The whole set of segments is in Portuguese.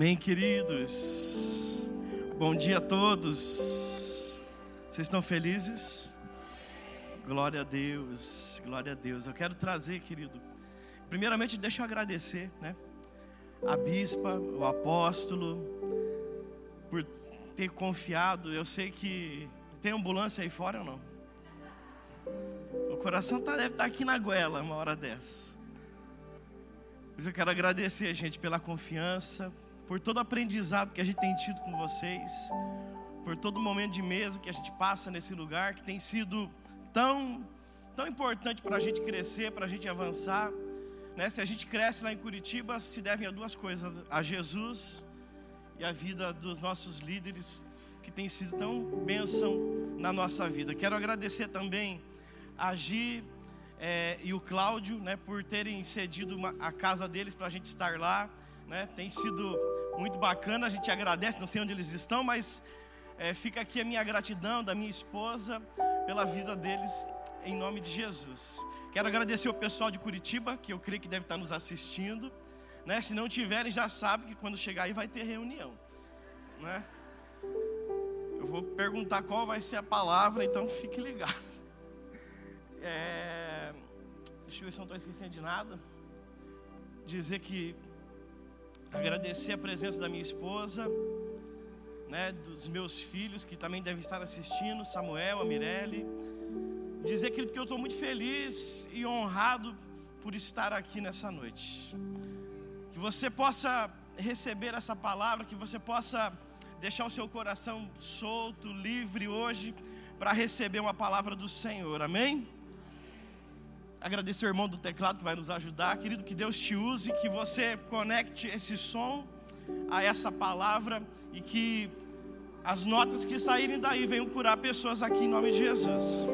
Amém, queridos. Bom dia a todos. Vocês estão felizes? Glória a Deus, glória a Deus. Eu quero trazer, querido. Primeiramente, deixa eu agradecer, né? A bispa, o apóstolo, por ter confiado. Eu sei que tem ambulância aí fora ou não? O coração tá, deve estar tá aqui na goela uma hora dessa. Mas eu quero agradecer, gente, pela confiança, por todo aprendizado que a gente tem tido com vocês, por todo momento de mesa que a gente passa nesse lugar, que tem sido tão, tão importante para a gente crescer, para a gente avançar. Né? Se a gente cresce lá em Curitiba, se devem a duas coisas: a Jesus e a vida dos nossos líderes, que tem sido tão bênção na nossa vida. Quero agradecer também a Gi é, e o Cláudio, né, por terem cedido uma, a casa deles para a gente estar lá. Né? Tem sido muito bacana, a gente agradece, não sei onde eles estão, mas é, fica aqui a minha gratidão da minha esposa pela vida deles, em nome de Jesus. Quero agradecer o pessoal de Curitiba, que eu creio que deve estar nos assistindo. Né? Se não tiverem, já sabe que quando chegar aí vai ter reunião. Né? Eu vou perguntar qual vai ser a palavra, então fique ligado. É... Deixa eu ver se não estou esquecendo de nada. Dizer que Agradecer a presença da minha esposa, né, dos meus filhos que também devem estar assistindo, Samuel, a Mirelle. Dizer, que eu estou muito feliz e honrado por estar aqui nessa noite. Que você possa receber essa palavra, que você possa deixar o seu coração solto, livre hoje, para receber uma palavra do Senhor, amém? Agradecer o irmão do teclado que vai nos ajudar. Querido, que Deus te use, que você conecte esse som a essa palavra e que as notas que saírem daí venham curar pessoas aqui em nome de Jesus.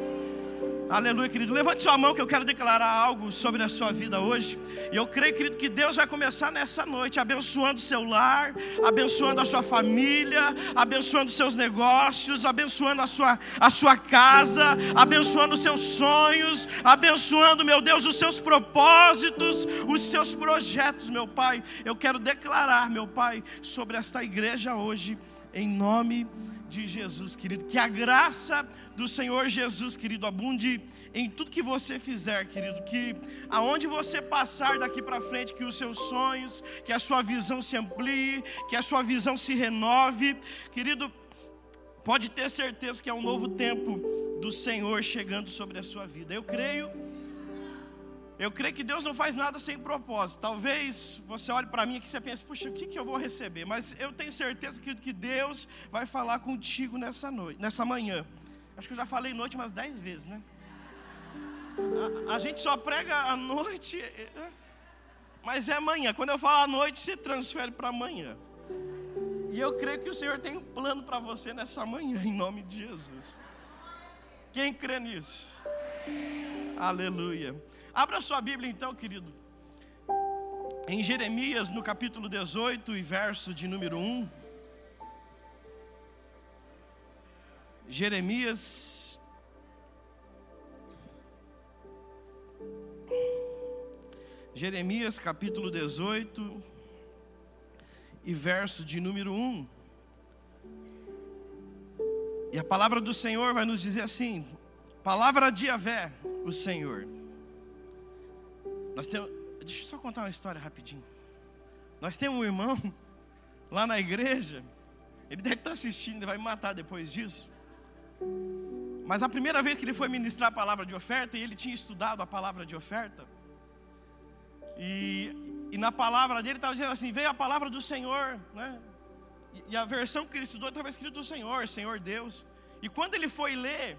Aleluia, querido. Levante sua mão que eu quero declarar algo sobre a sua vida hoje. E eu creio, querido, que Deus vai começar nessa noite abençoando o seu lar, abençoando a sua família, abençoando os seus negócios, abençoando a sua, a sua casa, abençoando os seus sonhos, abençoando, meu Deus, os seus propósitos, os seus projetos, meu Pai. Eu quero declarar, meu Pai, sobre esta igreja hoje, em nome de Jesus, querido. Que a graça do Senhor Jesus, querido, abunde em tudo que você fizer, querido. Que aonde você passar daqui para frente, que os seus sonhos, que a sua visão se amplie, que a sua visão se renove, querido. Pode ter certeza que é um novo tempo do Senhor chegando sobre a sua vida. Eu creio. Eu creio que Deus não faz nada sem propósito. Talvez você olhe para mim e você pense, puxa, o que, que eu vou receber? Mas eu tenho certeza, querido, que Deus vai falar contigo nessa noite, nessa manhã. Acho que eu já falei noite umas dez vezes, né? A, a gente só prega à noite, é, é, mas é amanhã. Quando eu falo à noite, se transfere para amanhã. E eu creio que o Senhor tem um plano para você nessa manhã, em nome de Jesus. Quem crê nisso? Aleluia. Abra sua Bíblia então, querido. Em Jeremias, no capítulo 18 e verso de número 1. Jeremias Jeremias capítulo 18 e verso de número 1. E a palavra do Senhor vai nos dizer assim: Palavra de Avé, o Senhor. Nós temos, deixa eu só contar uma história rapidinho. Nós temos um irmão lá na igreja, ele deve estar assistindo, ele vai me matar depois disso. Mas a primeira vez que ele foi ministrar a palavra de oferta, e ele tinha estudado a palavra de oferta, e, e na palavra dele estava dizendo assim: veio a palavra do Senhor, né? E, e a versão que ele estudou estava escrito do Senhor, Senhor Deus. E quando ele foi ler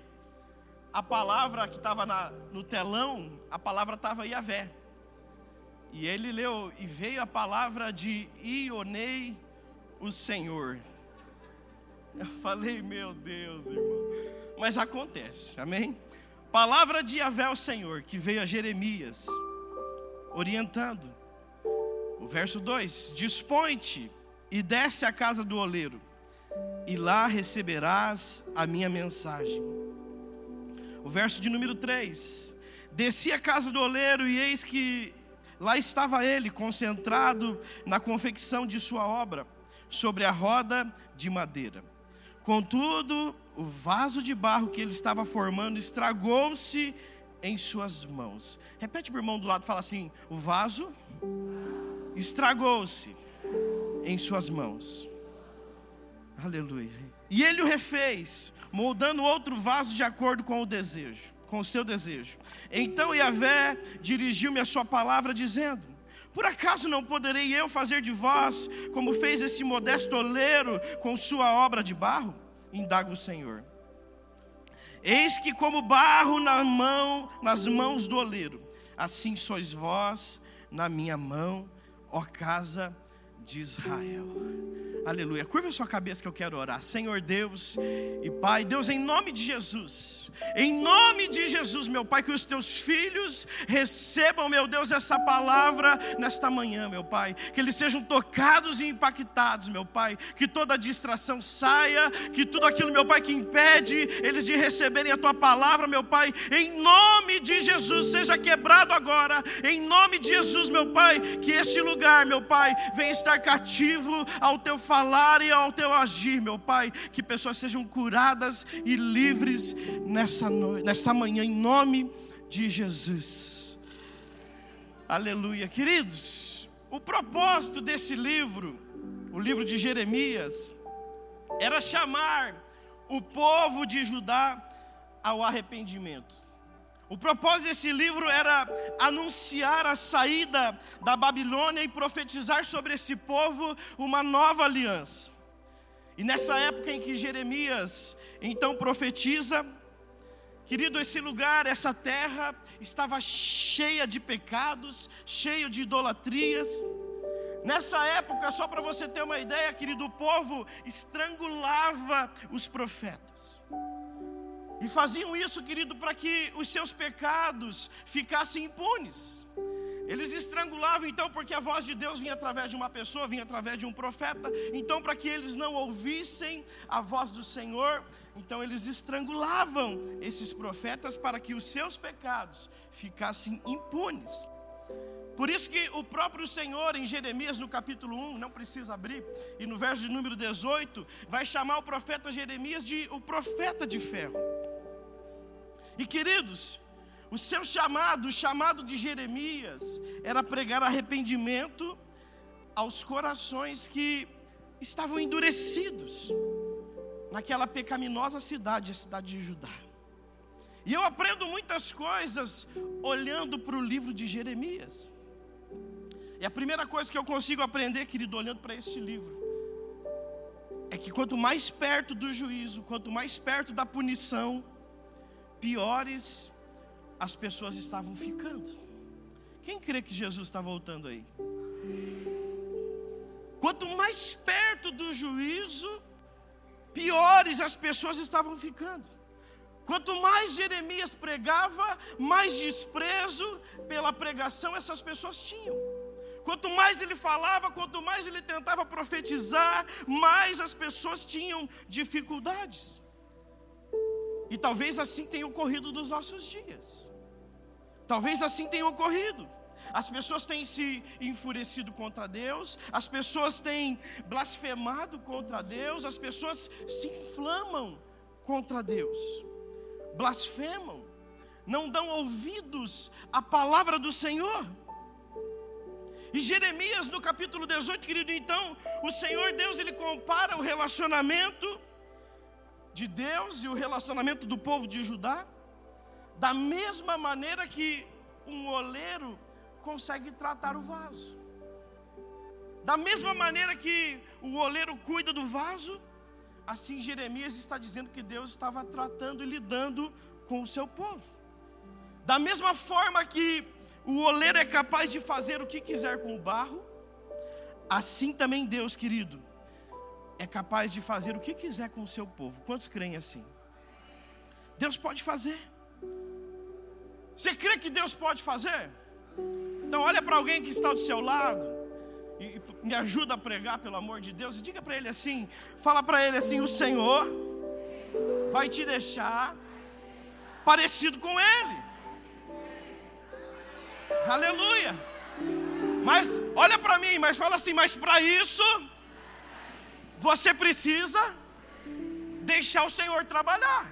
a palavra que estava no telão, a palavra estava Iavé. E ele leu, e veio a palavra de Ionei, o Senhor. Eu falei, meu Deus, irmão. Mas acontece, amém? Palavra de Yahvé, o Senhor, que veio a Jeremias, orientando. O verso 2: Dispõe-te e desce à casa do oleiro, e lá receberás a minha mensagem. O verso de número 3: Desci à casa do oleiro, e eis que Lá estava ele, concentrado na confecção de sua obra, sobre a roda de madeira. Contudo, o vaso de barro que ele estava formando estragou-se em suas mãos. Repete para o irmão do lado, fala assim: o vaso estragou-se em suas mãos. Aleluia. E ele o refez, moldando outro vaso de acordo com o desejo com o seu desejo. Então Yahvé dirigiu-me a sua palavra, dizendo: Por acaso não poderei eu fazer de vós como fez esse modesto oleiro com sua obra de barro? Indaga o Senhor. Eis que como barro na mão, nas mãos do oleiro, assim sois vós na minha mão, ó casa Israel. Aleluia. Curva sua cabeça que eu quero orar. Senhor Deus e Pai, Deus, em nome de Jesus, em nome de Jesus, meu Pai, que os teus filhos recebam, meu Deus, essa palavra nesta manhã, meu Pai. Que eles sejam tocados e impactados, meu Pai. Que toda distração saia, que tudo aquilo, meu Pai, que impede eles de receberem a tua palavra, meu Pai, em nome de Jesus, seja quebrado agora. Em nome de Jesus, meu Pai, que este lugar, meu Pai, venha estar cativo ao teu falar e ao teu agir, meu Pai, que pessoas sejam curadas e livres nessa, noite, nessa manhã, em nome de Jesus. Aleluia, queridos. O propósito desse livro, o livro de Jeremias, era chamar o povo de Judá ao arrependimento. O propósito desse livro era anunciar a saída da Babilônia e profetizar sobre esse povo uma nova aliança. E nessa época em que Jeremias então profetiza, querido, esse lugar, essa terra estava cheia de pecados, cheio de idolatrias. Nessa época, só para você ter uma ideia, querido, o povo estrangulava os profetas. E faziam isso, querido, para que os seus pecados ficassem impunes. Eles estrangulavam então, porque a voz de Deus vinha através de uma pessoa, vinha através de um profeta. Então, para que eles não ouvissem a voz do Senhor, então eles estrangulavam esses profetas para que os seus pecados ficassem impunes. Por isso que o próprio Senhor, em Jeremias, no capítulo 1, não precisa abrir, e no verso de número 18, vai chamar o profeta Jeremias de o profeta de ferro. E queridos, o seu chamado, o chamado de Jeremias, era pregar arrependimento aos corações que estavam endurecidos naquela pecaminosa cidade, a cidade de Judá. E eu aprendo muitas coisas olhando para o livro de Jeremias. E a primeira coisa que eu consigo aprender, querido, olhando para este livro, é que quanto mais perto do juízo, quanto mais perto da punição, piores as pessoas estavam ficando. Quem crê que Jesus está voltando aí? Quanto mais perto do juízo, piores as pessoas estavam ficando. Quanto mais Jeremias pregava, mais desprezo pela pregação essas pessoas tinham. Quanto mais ele falava, quanto mais ele tentava profetizar, mais as pessoas tinham dificuldades. E talvez assim tenha ocorrido nos nossos dias. Talvez assim tenha ocorrido. As pessoas têm se enfurecido contra Deus, as pessoas têm blasfemado contra Deus, as pessoas se inflamam contra Deus, blasfemam, não dão ouvidos à palavra do Senhor. E Jeremias, no capítulo 18, querido, então, o Senhor Deus, ele compara o relacionamento de Deus e o relacionamento do povo de Judá, da mesma maneira que um oleiro consegue tratar o vaso. Da mesma maneira que o oleiro cuida do vaso, assim Jeremias está dizendo que Deus estava tratando e lidando com o seu povo. Da mesma forma que o oleiro é capaz de fazer o que quiser com o barro, assim também Deus, querido, é capaz de fazer o que quiser com o seu povo. Quantos creem assim? Deus pode fazer. Você crê que Deus pode fazer? Então olha para alguém que está do seu lado e me ajuda a pregar pelo amor de Deus e diga para ele assim, fala para ele assim, o Senhor vai te deixar parecido com ele. Aleluia. Mas olha para mim, mas fala assim, mas para isso você precisa deixar o Senhor trabalhar.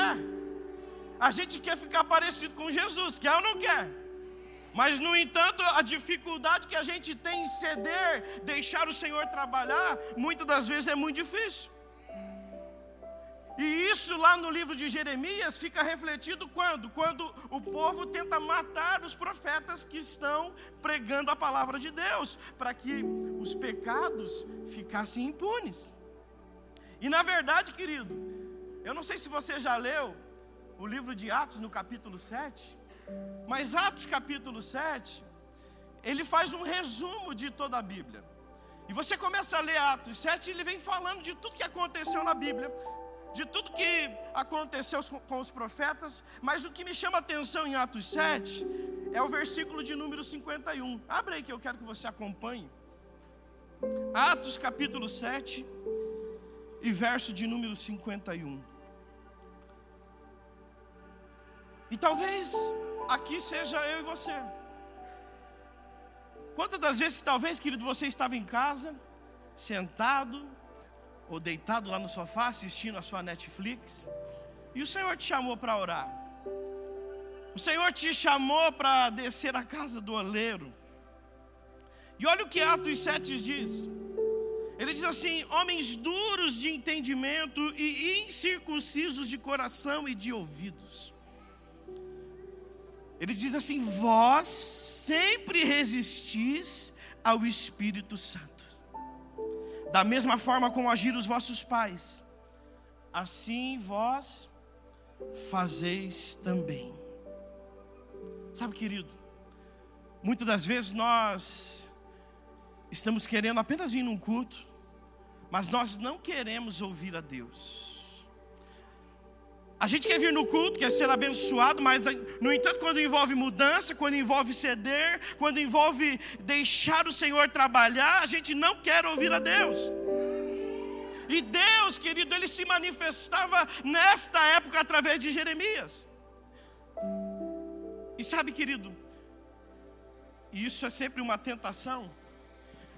É. A gente quer ficar parecido com Jesus, quer ou não quer? Mas, no entanto, a dificuldade que a gente tem em ceder, deixar o Senhor trabalhar, muitas das vezes é muito difícil. E isso lá no livro de Jeremias fica refletido quando? Quando o povo tenta matar os profetas que estão pregando a palavra de Deus, para que os pecados ficassem impunes. E na verdade, querido, eu não sei se você já leu o livro de Atos no capítulo 7, mas Atos capítulo 7, ele faz um resumo de toda a Bíblia. E você começa a ler Atos 7 e ele vem falando de tudo que aconteceu na Bíblia de tudo que aconteceu com os profetas, mas o que me chama a atenção em Atos 7 é o versículo de número 51. Abre aí que eu quero que você acompanhe. Atos capítulo 7 e verso de número 51. E talvez aqui seja eu e você. Quantas das vezes, talvez, querido, você estava em casa, sentado, ou deitado lá no sofá assistindo a sua Netflix, e o Senhor te chamou para orar. O Senhor te chamou para descer à casa do oleiro. E olha o que Atos 7 diz. Ele diz assim: homens duros de entendimento e incircuncisos de coração e de ouvidos. Ele diz assim: vós sempre resistis ao Espírito Santo da mesma forma como agiram os vossos pais, assim vós fazeis também. Sabe, querido, muitas das vezes nós estamos querendo apenas vir num culto, mas nós não queremos ouvir a Deus. A gente quer vir no culto, quer ser abençoado, mas no entanto, quando envolve mudança, quando envolve ceder, quando envolve deixar o Senhor trabalhar, a gente não quer ouvir a Deus. E Deus, querido, ele se manifestava nesta época através de Jeremias. E sabe, querido, isso é sempre uma tentação.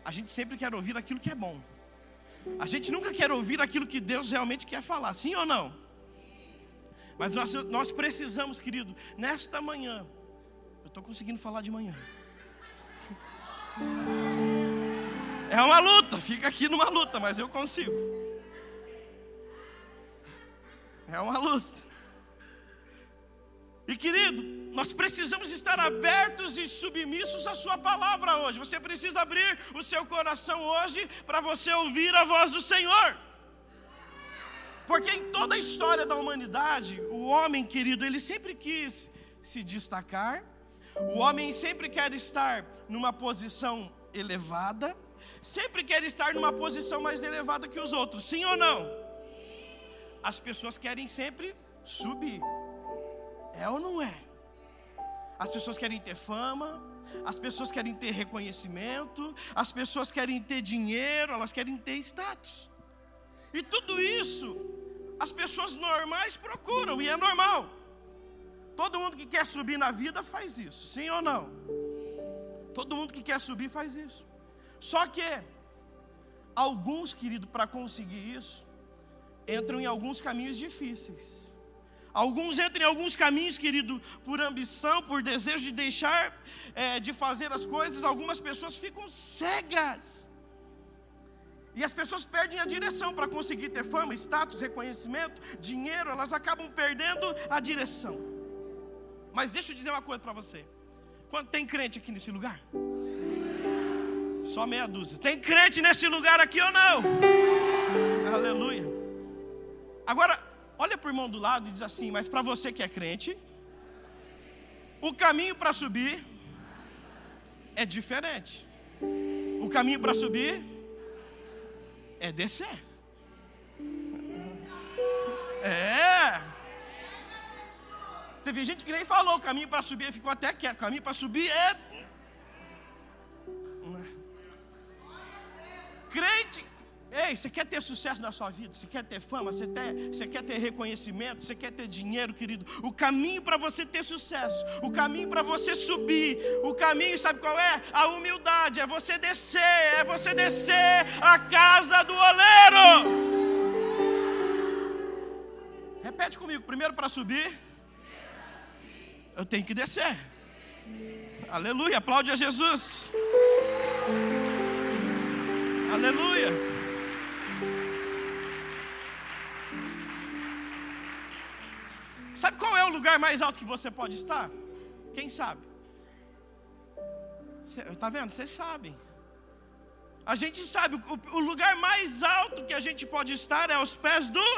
A gente sempre quer ouvir aquilo que é bom. A gente nunca quer ouvir aquilo que Deus realmente quer falar, sim ou não? Mas nós, nós precisamos, querido, nesta manhã, eu estou conseguindo falar de manhã. É uma luta, fica aqui numa luta, mas eu consigo. É uma luta. E querido, nós precisamos estar abertos e submissos à Sua palavra hoje. Você precisa abrir o seu coração hoje para você ouvir a voz do Senhor. Porque em toda a história da humanidade, o homem, querido, ele sempre quis se destacar, o homem sempre quer estar numa posição elevada, sempre quer estar numa posição mais elevada que os outros, sim ou não? As pessoas querem sempre subir, é ou não é? As pessoas querem ter fama, as pessoas querem ter reconhecimento, as pessoas querem ter dinheiro, elas querem ter status. E tudo isso as pessoas normais procuram, e é normal. Todo mundo que quer subir na vida faz isso, sim ou não? Todo mundo que quer subir faz isso. Só que alguns, querido, para conseguir isso, entram em alguns caminhos difíceis. Alguns entram em alguns caminhos, querido, por ambição, por desejo de deixar é, de fazer as coisas. Algumas pessoas ficam cegas e as pessoas perdem a direção para conseguir ter fama, status, reconhecimento, dinheiro, elas acabam perdendo a direção. Mas deixa eu dizer uma coisa para você. Quando tem crente aqui nesse lugar? Só meia dúzia. Tem crente nesse lugar aqui ou não? Aleluia. Agora, olha para o irmão do lado e diz assim: Mas para você que é crente, o caminho para subir é diferente. O caminho para subir é descer. É. Teve gente que nem falou o caminho para subir, ficou até quieto. O caminho para subir é. Crente Ei, você quer ter sucesso na sua vida? Você quer ter fama? Você, ter, você quer ter reconhecimento? Você quer ter dinheiro, querido? O caminho para você ter sucesso, o caminho para você subir, o caminho, sabe qual é? A humildade, é você descer, é você descer a casa do oleiro. Repete comigo, primeiro para subir, eu tenho que descer. Aleluia, aplaude a Jesus. Aleluia. Sabe qual é o lugar mais alto que você pode estar? Quem sabe? Está vendo? Vocês sabem. A gente sabe, o, o, lugar mais alto que a gente pode estar é aos pés do.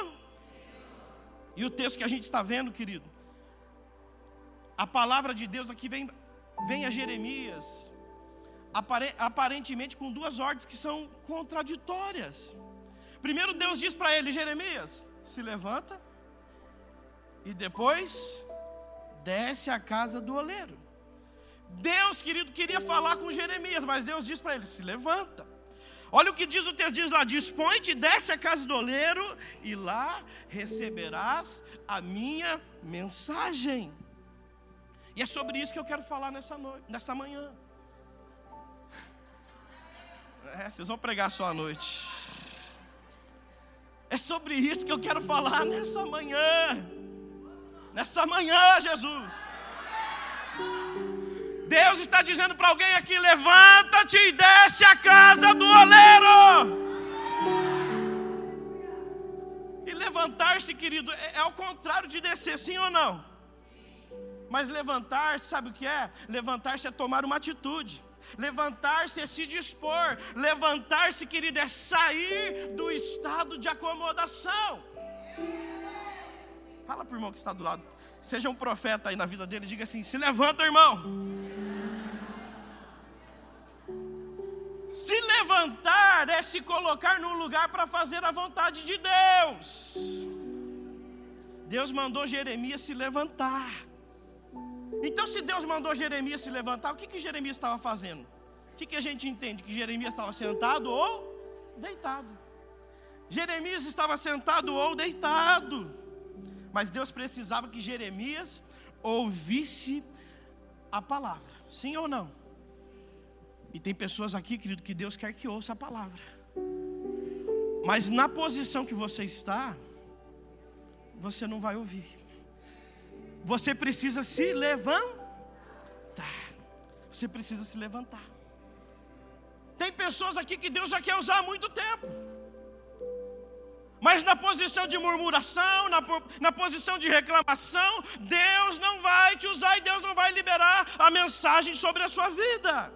E o texto que a gente está vendo, querido. A palavra de Deus aqui vem, vem a Jeremias, aparentemente com duas ordens que são contraditórias. Primeiro, Deus diz para ele: Jeremias, se levanta e depois desce à casa do oleiro. Deus, querido, queria falar com Jeremias, mas Deus diz para ele: se levanta. Olha o que diz o texto: diz lá, dispõe-te, desce à casa do oleiro, e lá receberás a minha mensagem. E é sobre isso que eu quero falar nessa, noite, nessa manhã. É, vocês vão pregar só à noite. É sobre isso que eu quero falar nessa manhã. Nessa manhã, Jesus. Deus está dizendo para alguém aqui: levanta-te e desce a casa do oleiro. E levantar-se, querido, é, é ao contrário de descer, sim ou não? Mas levantar-se, sabe o que é? Levantar-se é tomar uma atitude. Levantar-se é se dispor. Levantar-se, querido, é sair do estado de acomodação. Fala para o irmão que está do lado. Seja um profeta aí na vida dele, diga assim: se levanta, irmão. Se levantar é se colocar num lugar para fazer a vontade de Deus. Deus mandou Jeremias se levantar. Então, se Deus mandou Jeremias se levantar, o que, que Jeremias estava fazendo? O que, que a gente entende? Que Jeremias estava sentado ou deitado. Jeremias estava sentado ou deitado. Mas Deus precisava que Jeremias ouvisse a palavra. Sim ou não? E tem pessoas aqui, querido, que Deus quer que ouça a palavra. Mas na posição que você está, você não vai ouvir. Você precisa se levantar. Você precisa se levantar. Tem pessoas aqui que Deus já quer usar há muito tempo. Mas na posição de murmuração, na, na posição de reclamação, Deus não vai te usar e Deus não vai liberar a mensagem sobre a sua vida.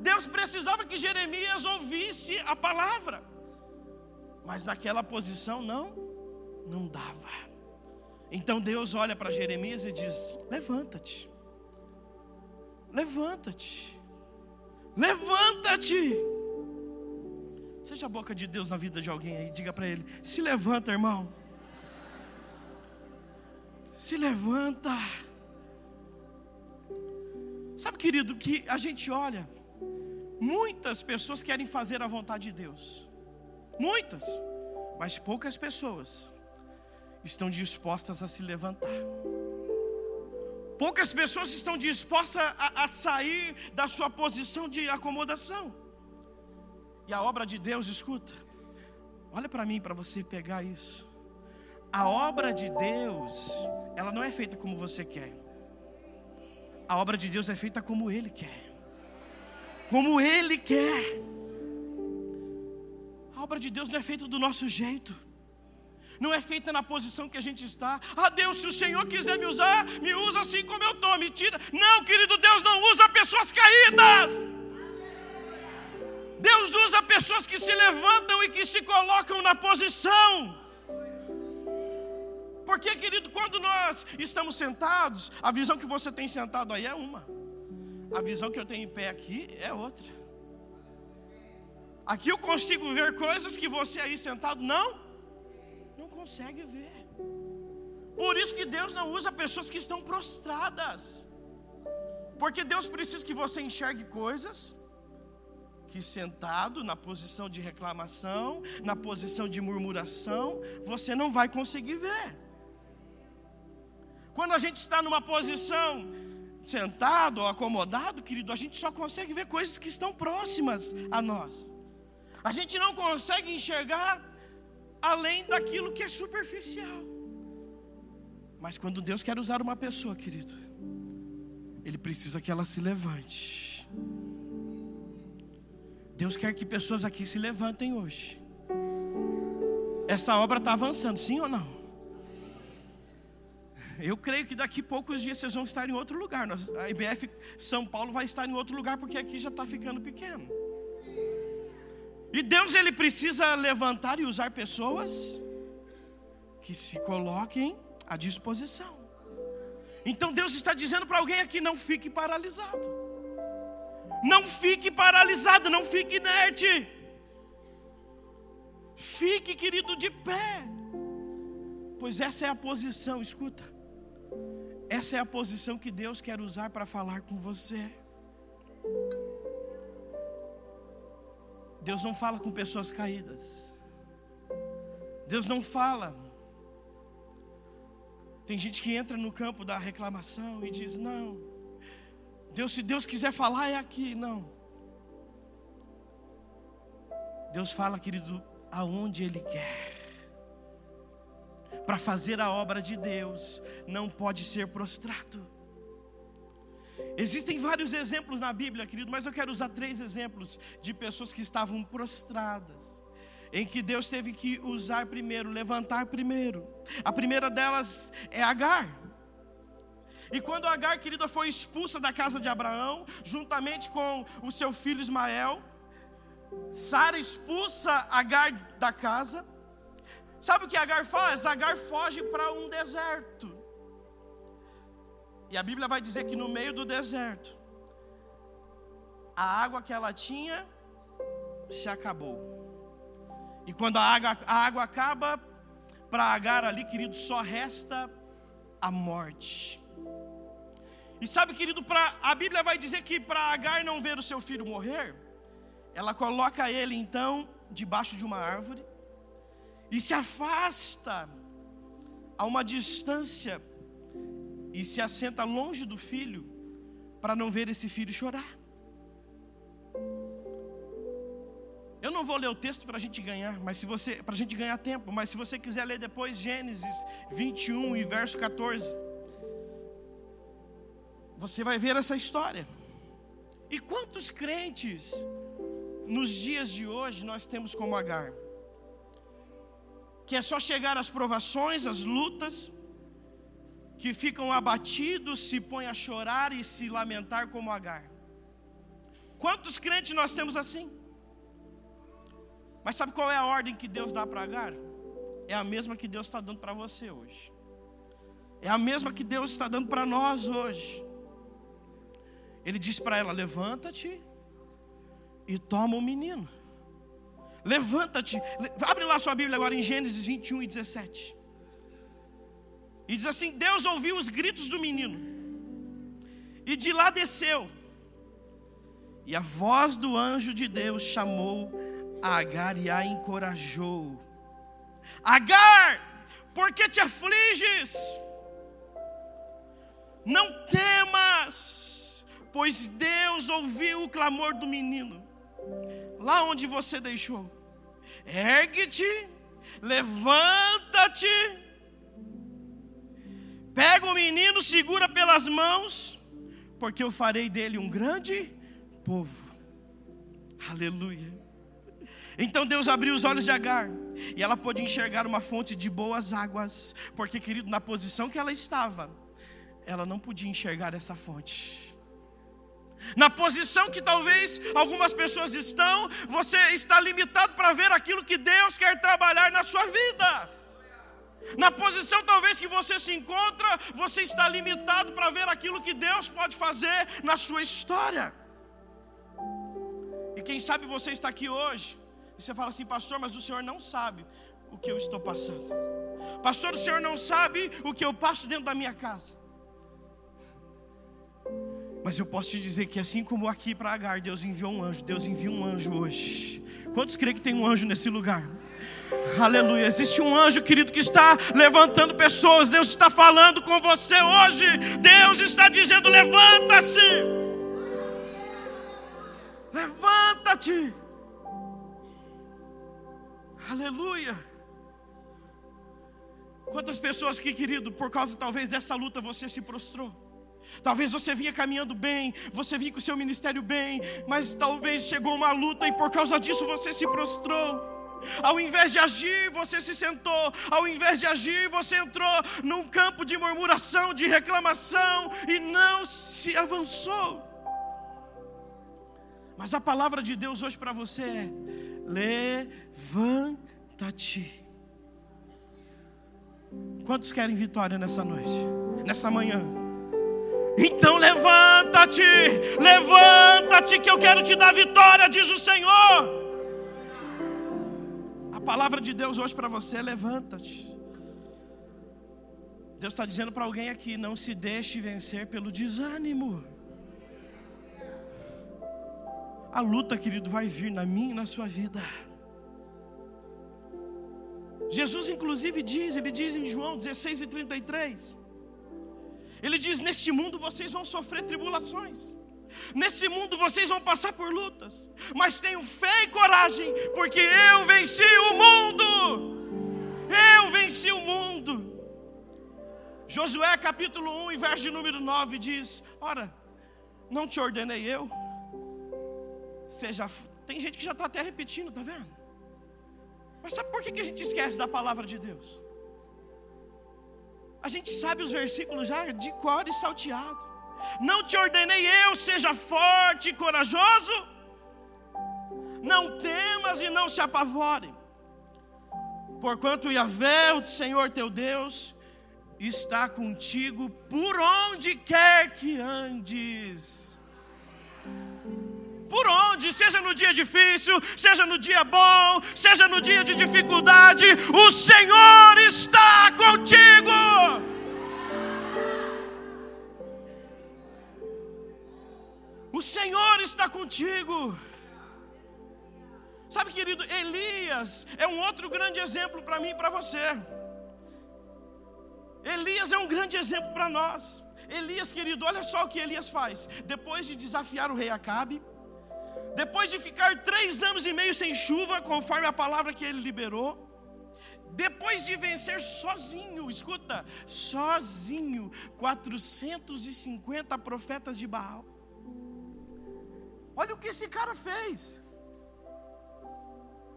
Deus precisava que Jeremias ouvisse a palavra, mas naquela posição não, não dava. Então Deus olha para Jeremias e diz: Levanta-te, levanta-te, levanta-te. Seja a boca de Deus na vida de alguém aí, diga para ele: Se levanta, irmão. Se levanta. Sabe, querido, que a gente olha, muitas pessoas querem fazer a vontade de Deus, muitas, mas poucas pessoas estão dispostas a se levantar. Poucas pessoas estão dispostas a, a sair da sua posição de acomodação. E a obra de Deus, escuta, olha para mim para você pegar isso. A obra de Deus, ela não é feita como você quer. A obra de Deus é feita como Ele quer. Como Ele quer. A obra de Deus não é feita do nosso jeito não é feita na posição que a gente está. Ah, Deus, se o Senhor quiser me usar, me usa assim como eu estou, me tira. Não, querido, Deus não usa pessoas caídas. Deus usa pessoas que se levantam e que se colocam na posição. Porque, querido, quando nós estamos sentados, a visão que você tem sentado aí é uma, a visão que eu tenho em pé aqui é outra. Aqui eu consigo ver coisas que você aí sentado não consegue ver. Por isso que Deus não usa pessoas que estão prostradas. Porque Deus precisa que você enxergue coisas que sentado na posição de reclamação, na posição de murmuração, você não vai conseguir ver. Quando a gente está numa posição sentado ou acomodado, querido, a gente só consegue ver coisas que estão próximas a nós. A gente não consegue enxergar além daquilo que é superficial. Mas quando Deus quer usar uma pessoa, querido, Ele precisa que ela se levante. Deus quer que pessoas aqui se levantem hoje. Essa obra está avançando, sim ou não? Eu creio que daqui a poucos dias vocês vão estar em outro lugar. A IBF São Paulo vai estar em outro lugar porque aqui já está ficando pequeno. E Deus ele precisa levantar e usar pessoas que se coloquem à disposição. Então Deus está dizendo para alguém aqui: não fique paralisado. Não fique paralisado, não fique inerte. Fique, querido, de pé. Pois essa é a posição, escuta. Essa é a posição que Deus quer usar para falar com você. Deus não fala com pessoas caídas. Deus não fala. Tem gente que entra no campo da reclamação e diz: Não, Deus, se Deus quiser falar, é aqui. Não. Deus fala, querido, aonde Ele quer. Para fazer a obra de Deus, não pode ser prostrado. Existem vários exemplos na Bíblia, querido, mas eu quero usar três exemplos de pessoas que estavam prostradas, em que Deus teve que usar primeiro, levantar primeiro. A primeira delas é Agar. E quando Agar, querida, foi expulsa da casa de Abraão, juntamente com o seu filho Ismael, Sara expulsa Agar da casa. Sabe o que Agar faz? Agar foge para um deserto. E a Bíblia vai dizer que no meio do deserto, a água que ela tinha se acabou. E quando a água, a água acaba, para Agar ali, querido, só resta a morte. E sabe, querido, pra, a Bíblia vai dizer que para Agar não ver o seu filho morrer, ela coloca ele então debaixo de uma árvore e se afasta a uma distância e se assenta longe do filho para não ver esse filho chorar. Eu não vou ler o texto para a gente ganhar, mas se você, para a gente ganhar tempo, mas se você quiser ler depois Gênesis 21 e verso 14, você vai ver essa história. E quantos crentes nos dias de hoje nós temos como Agar? Que é só chegar às provações, às lutas, que ficam abatidos, se põem a chorar e se lamentar como Agar. Quantos crentes nós temos assim? Mas sabe qual é a ordem que Deus dá para Agar? É a mesma que Deus está dando para você hoje. É a mesma que Deus está dando para nós hoje. Ele diz para ela: Levanta-te e toma o menino. Levanta-te. Abre lá sua Bíblia agora em Gênesis 21 e 17. E diz assim: Deus ouviu os gritos do menino, e de lá desceu. E a voz do anjo de Deus chamou a Agar e a encorajou. Agar, por que te afliges? Não temas, pois Deus ouviu o clamor do menino, lá onde você deixou. Ergue-te, levanta-te Pega o menino, segura pelas mãos, porque eu farei dele um grande povo. Aleluia. Então Deus abriu os olhos de Agar e ela pôde enxergar uma fonte de boas águas, porque, querido, na posição que ela estava, ela não podia enxergar essa fonte. Na posição que talvez algumas pessoas estão, você está limitado para ver aquilo que Deus quer trabalhar na sua vida. Na posição talvez que você se encontra, você está limitado para ver aquilo que Deus pode fazer na sua história. E quem sabe você está aqui hoje, e você fala assim, pastor, mas o senhor não sabe o que eu estou passando. Pastor, o senhor não sabe o que eu passo dentro da minha casa. Mas eu posso te dizer que assim como aqui para Agar, Deus enviou um anjo, Deus envia um anjo hoje. Quantos creem que tem um anjo nesse lugar? Aleluia. Existe um anjo, querido, que está levantando pessoas. Deus está falando com você hoje. Deus está dizendo: levanta-se. Levanta-te. Aleluia. Quantas pessoas que, querido, por causa talvez dessa luta você se prostrou. Talvez você vinha caminhando bem, você vinha com o seu ministério bem, mas talvez chegou uma luta e por causa disso você se prostrou. Ao invés de agir, você se sentou. Ao invés de agir, você entrou num campo de murmuração, de reclamação e não se avançou. Mas a palavra de Deus hoje para você é: levanta-te. Quantos querem vitória nessa noite, nessa manhã? Então levanta-te, levanta-te, que eu quero te dar vitória, diz o Senhor palavra de Deus hoje para você é levanta-te. Deus está dizendo para alguém aqui: não se deixe vencer pelo desânimo. A luta, querido, vai vir na minha e na sua vida. Jesus, inclusive, diz, ele diz em João 16 e 33, ele diz: Neste mundo vocês vão sofrer tribulações. Nesse mundo vocês vão passar por lutas, mas tenham fé e coragem, porque eu venci o mundo. Eu venci o mundo. Josué capítulo 1 e verso de número 9 diz: Ora, não te ordenei eu? Seja, tem gente que já está até repetindo, tá vendo? Mas sabe por que, que a gente esquece da palavra de Deus? A gente sabe os versículos já de cor e salteado. Não te ordenei eu, seja forte e corajoso. Não temas e não se apavore. Porquanto Yahvé, o Senhor teu Deus, está contigo por onde quer que andes. Por onde, seja no dia difícil, seja no dia bom, seja no dia de dificuldade, o Senhor está contigo. O Senhor está contigo. Sabe, querido, Elias é um outro grande exemplo para mim e para você. Elias é um grande exemplo para nós. Elias, querido, olha só o que Elias faz. Depois de desafiar o rei Acabe, depois de ficar três anos e meio sem chuva, conforme a palavra que ele liberou, depois de vencer sozinho, escuta, sozinho, 450 profetas de Baal. Olha o que esse cara fez.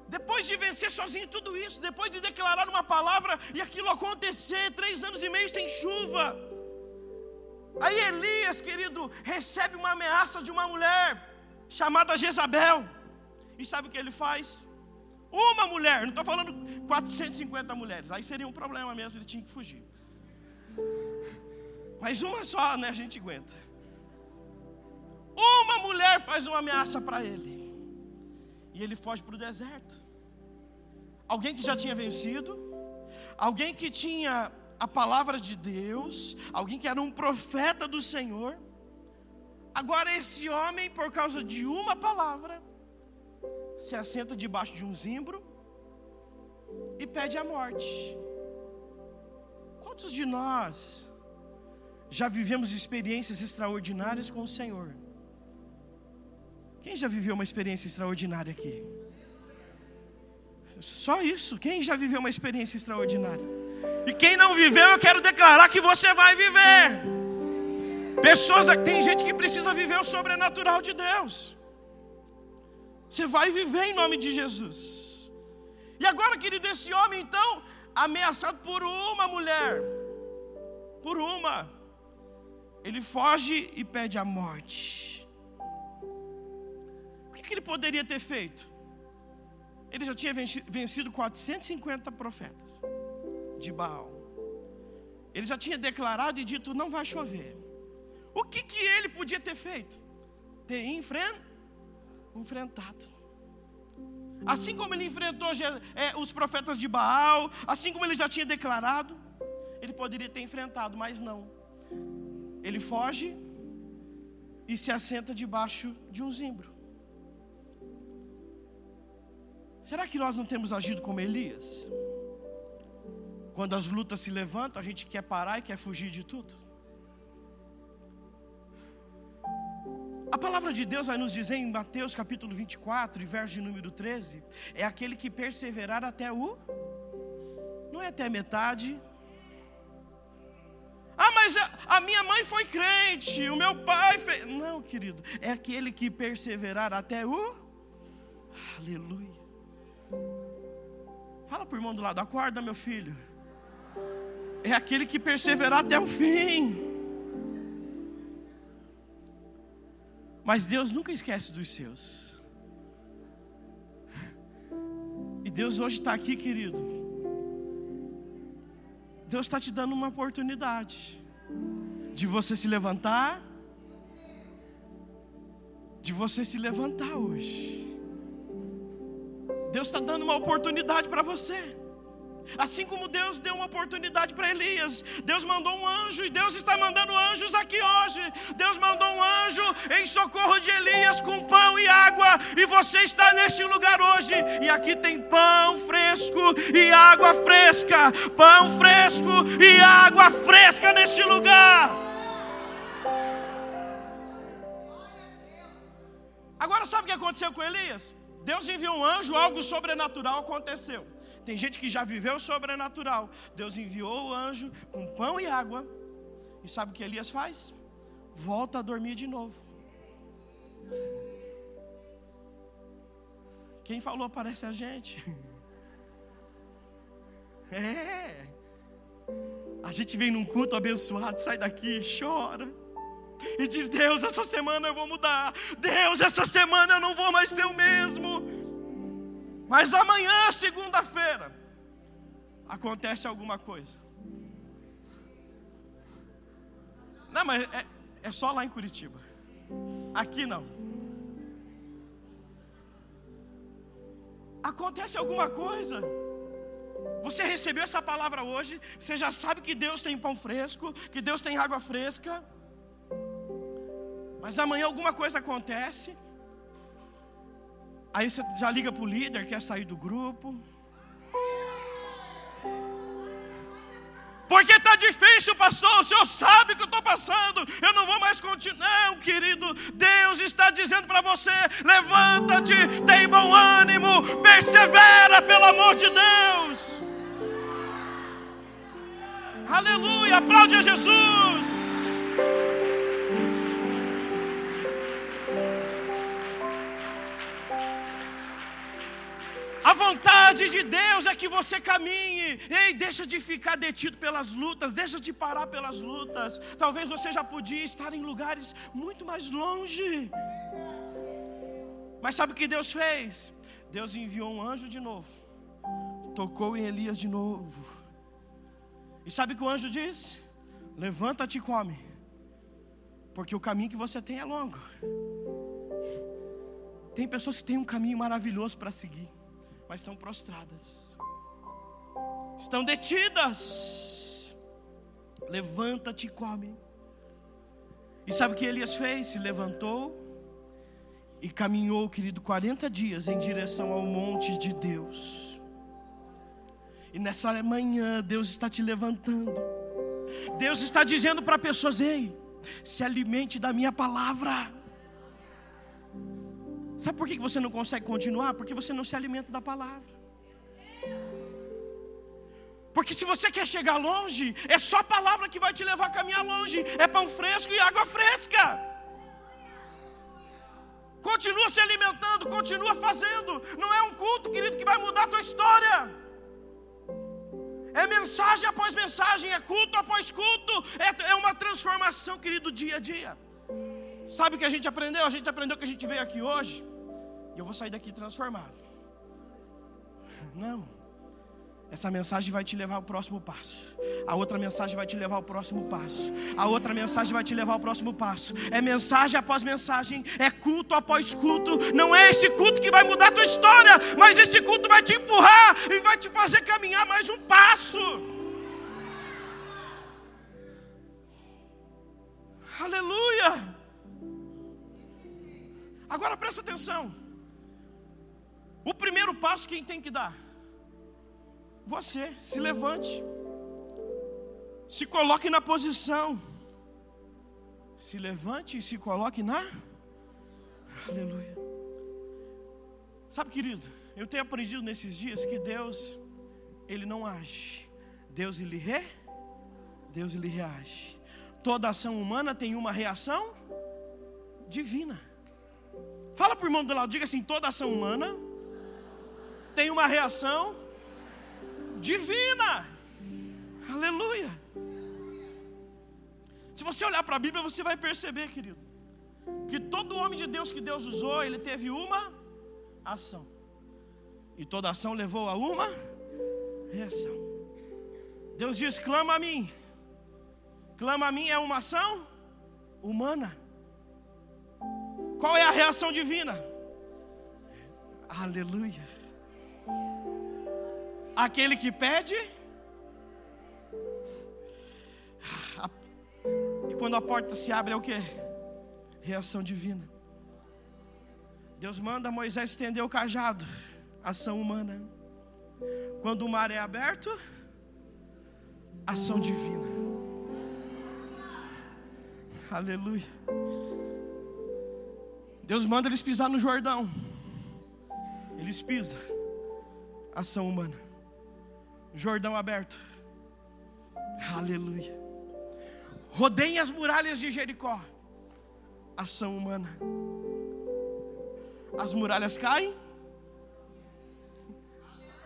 Depois de vencer sozinho tudo isso, depois de declarar uma palavra e aquilo acontecer, três anos e meio sem chuva. Aí Elias, querido, recebe uma ameaça de uma mulher chamada Jezabel. E sabe o que ele faz? Uma mulher, não estou falando 450 mulheres, aí seria um problema mesmo, ele tinha que fugir. Mas uma só, né, a gente aguenta. Uma mulher faz uma ameaça para ele. E ele foge para o deserto. Alguém que já tinha vencido, alguém que tinha a palavra de Deus, alguém que era um profeta do Senhor. Agora, esse homem, por causa de uma palavra, se assenta debaixo de um zimbro e pede a morte. Quantos de nós já vivemos experiências extraordinárias com o Senhor? Quem já viveu uma experiência extraordinária aqui? Só isso. Quem já viveu uma experiência extraordinária? E quem não viveu, eu quero declarar que você vai viver. Pessoas, tem gente que precisa viver o sobrenatural de Deus. Você vai viver em nome de Jesus. E agora, querido, esse homem então, ameaçado por uma mulher, por uma, ele foge e pede a morte que ele poderia ter feito? Ele já tinha vencido 450 profetas de Baal. Ele já tinha declarado e dito: não vai chover. O que, que ele podia ter feito? Ter enfrentado. Assim como ele enfrentou é, os profetas de Baal, assim como ele já tinha declarado, ele poderia ter enfrentado, mas não. Ele foge e se assenta debaixo de um zimbro. Será que nós não temos agido como Elias? Quando as lutas se levantam, a gente quer parar e quer fugir de tudo. A palavra de Deus vai nos dizer em Mateus capítulo 24, verso de número 13: é aquele que perseverar até o. Não é até metade. Ah, mas a, a minha mãe foi crente, o meu pai fez. Não, querido, é aquele que perseverar até o. Aleluia. Fala para o irmão do lado, acorda, meu filho. É aquele que perseverar até o fim. Mas Deus nunca esquece dos seus. E Deus hoje está aqui, querido. Deus está te dando uma oportunidade de você se levantar, de você se levantar hoje. Deus está dando uma oportunidade para você. Assim como Deus deu uma oportunidade para Elias, Deus mandou um anjo e Deus está mandando anjos aqui hoje. Deus mandou um anjo em socorro de Elias com pão e água, e você está neste lugar hoje. E aqui tem pão fresco e água fresca, pão fresco e água fresca neste lugar. Agora sabe o que aconteceu com Elias? Deus enviou um anjo, algo sobrenatural aconteceu. Tem gente que já viveu sobrenatural. Deus enviou o anjo com pão e água. E sabe o que Elias faz? Volta a dormir de novo. Quem falou parece a gente. É. A gente vem num culto abençoado, sai daqui, chora. E diz: Deus, essa semana eu vou mudar. Deus, essa semana eu não vou mais ser o mesmo. Mas amanhã, segunda-feira, acontece alguma coisa. Não, mas é, é só lá em Curitiba. Aqui não. Acontece alguma coisa. Você recebeu essa palavra hoje, você já sabe que Deus tem pão fresco, que Deus tem água fresca. Mas amanhã alguma coisa acontece. Aí você já liga para o líder, quer sair do grupo. Porque está difícil, pastor. O senhor sabe que eu estou passando. Eu não vou mais continuar. Não, querido. Deus está dizendo para você: levanta-te, tem bom ânimo, persevera, pelo amor de Deus. Aleluia. Aplaude a Jesus. Vontade de Deus é que você caminhe. Ei, deixa de ficar detido pelas lutas, deixa de parar pelas lutas. Talvez você já podia estar em lugares muito mais longe. Mas sabe o que Deus fez? Deus enviou um anjo de novo. Tocou em Elias de novo. E sabe o que o anjo disse? Levanta-te e come. Porque o caminho que você tem é longo. Tem pessoas que têm um caminho maravilhoso para seguir mas estão prostradas, estão detidas. Levanta-te e come. E sabe o que Elias fez? Se levantou e caminhou, querido, 40 dias em direção ao monte de Deus. E nessa manhã, Deus está te levantando. Deus está dizendo para pessoas: ei, se alimente da minha palavra. Sabe por que você não consegue continuar? Porque você não se alimenta da palavra. Porque se você quer chegar longe, é só a palavra que vai te levar a caminhar longe. É pão fresco e água fresca. Continua se alimentando, continua fazendo. Não é um culto, querido, que vai mudar a tua história. É mensagem após mensagem, é culto após culto. É, é uma transformação, querido, dia a dia. Sabe o que a gente aprendeu? A gente aprendeu que a gente veio aqui hoje e eu vou sair daqui transformado. Não. Essa mensagem vai te levar ao próximo passo. A outra mensagem vai te levar ao próximo passo. A outra mensagem vai te levar ao próximo passo. É mensagem após mensagem, é culto após culto. Não é esse culto que vai mudar a tua história, mas esse culto vai te empurrar e vai te fazer caminhar mais um passo. Aleluia! Agora presta atenção. O primeiro passo quem tem que dar? Você, se levante. Se coloque na posição. Se levante e se coloque na Aleluia. Sabe, querido, eu tenho aprendido nesses dias que Deus ele não age. Deus ele re, Deus ele reage. Toda ação humana tem uma reação divina. Fala para o irmão do lado, diga assim: toda ação humana tem uma reação divina. Aleluia. Se você olhar para a Bíblia, você vai perceber, querido, que todo homem de Deus que Deus usou, ele teve uma ação. E toda ação levou a uma reação. Deus diz: clama a mim. Clama a mim é uma ação humana. Qual é a reação divina? Aleluia. Aquele que pede. E quando a porta se abre é o que? Reação divina. Deus manda Moisés estender o cajado. Ação humana. Quando o mar é aberto, ação divina. Aleluia. Deus manda eles pisar no Jordão. Eles pisam. Ação humana. Jordão aberto. Aleluia. Rodeiem as muralhas de Jericó. Ação humana. As muralhas caem.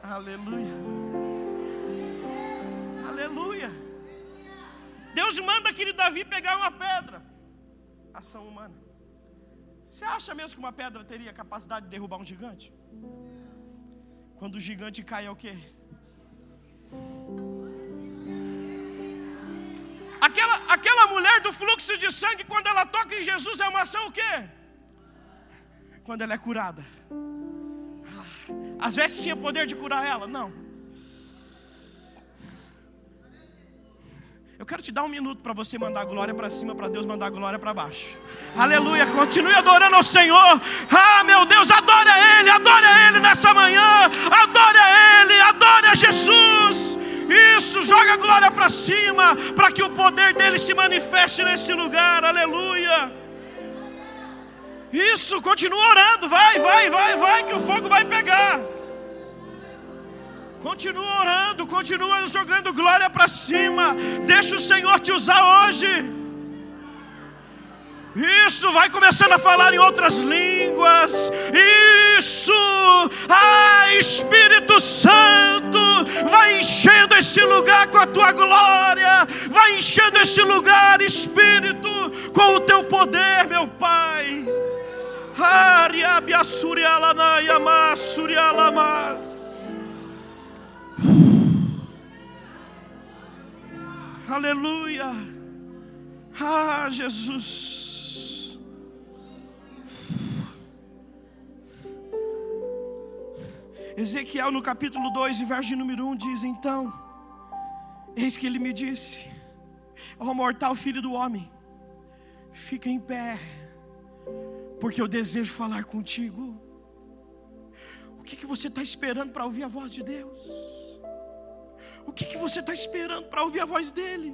Aleluia. Aleluia. Deus manda aquele Davi pegar uma pedra. Ação humana. Você acha mesmo que uma pedra teria capacidade de derrubar um gigante? Quando o gigante cai é o quê? Aquela, aquela mulher do fluxo de sangue, quando ela toca em Jesus, é uma ação o quê? Quando ela é curada. Às vezes tinha poder de curar ela? Não. Eu quero te dar um minuto para você mandar glória para cima, para Deus mandar glória para baixo. Aleluia. Continue adorando ao Senhor. Ah, meu Deus, adore a Ele, adore a Ele nessa manhã. Adore a Ele, adore a Jesus. Isso, joga a glória para cima, para que o poder dele se manifeste nesse lugar. Aleluia. Isso, continua orando, vai, vai, vai, vai, que o fogo vai pegar. Continua orando, continua jogando glória para cima. Deixa o Senhor te usar hoje. Isso, vai começando a falar em outras línguas. Isso, ah, Espírito Santo, vai enchendo esse lugar com a tua glória, vai enchendo esse lugar, Espírito, com o teu poder, meu Pai. Aleluia. Ah, Jesus. Ezequiel no capítulo 2, verso número 1 diz: Então, eis que ele me disse: Ó mortal filho do homem, fica em pé porque eu desejo falar contigo. O que, que você está esperando para ouvir a voz de Deus? O que, que você está esperando para ouvir a voz dele?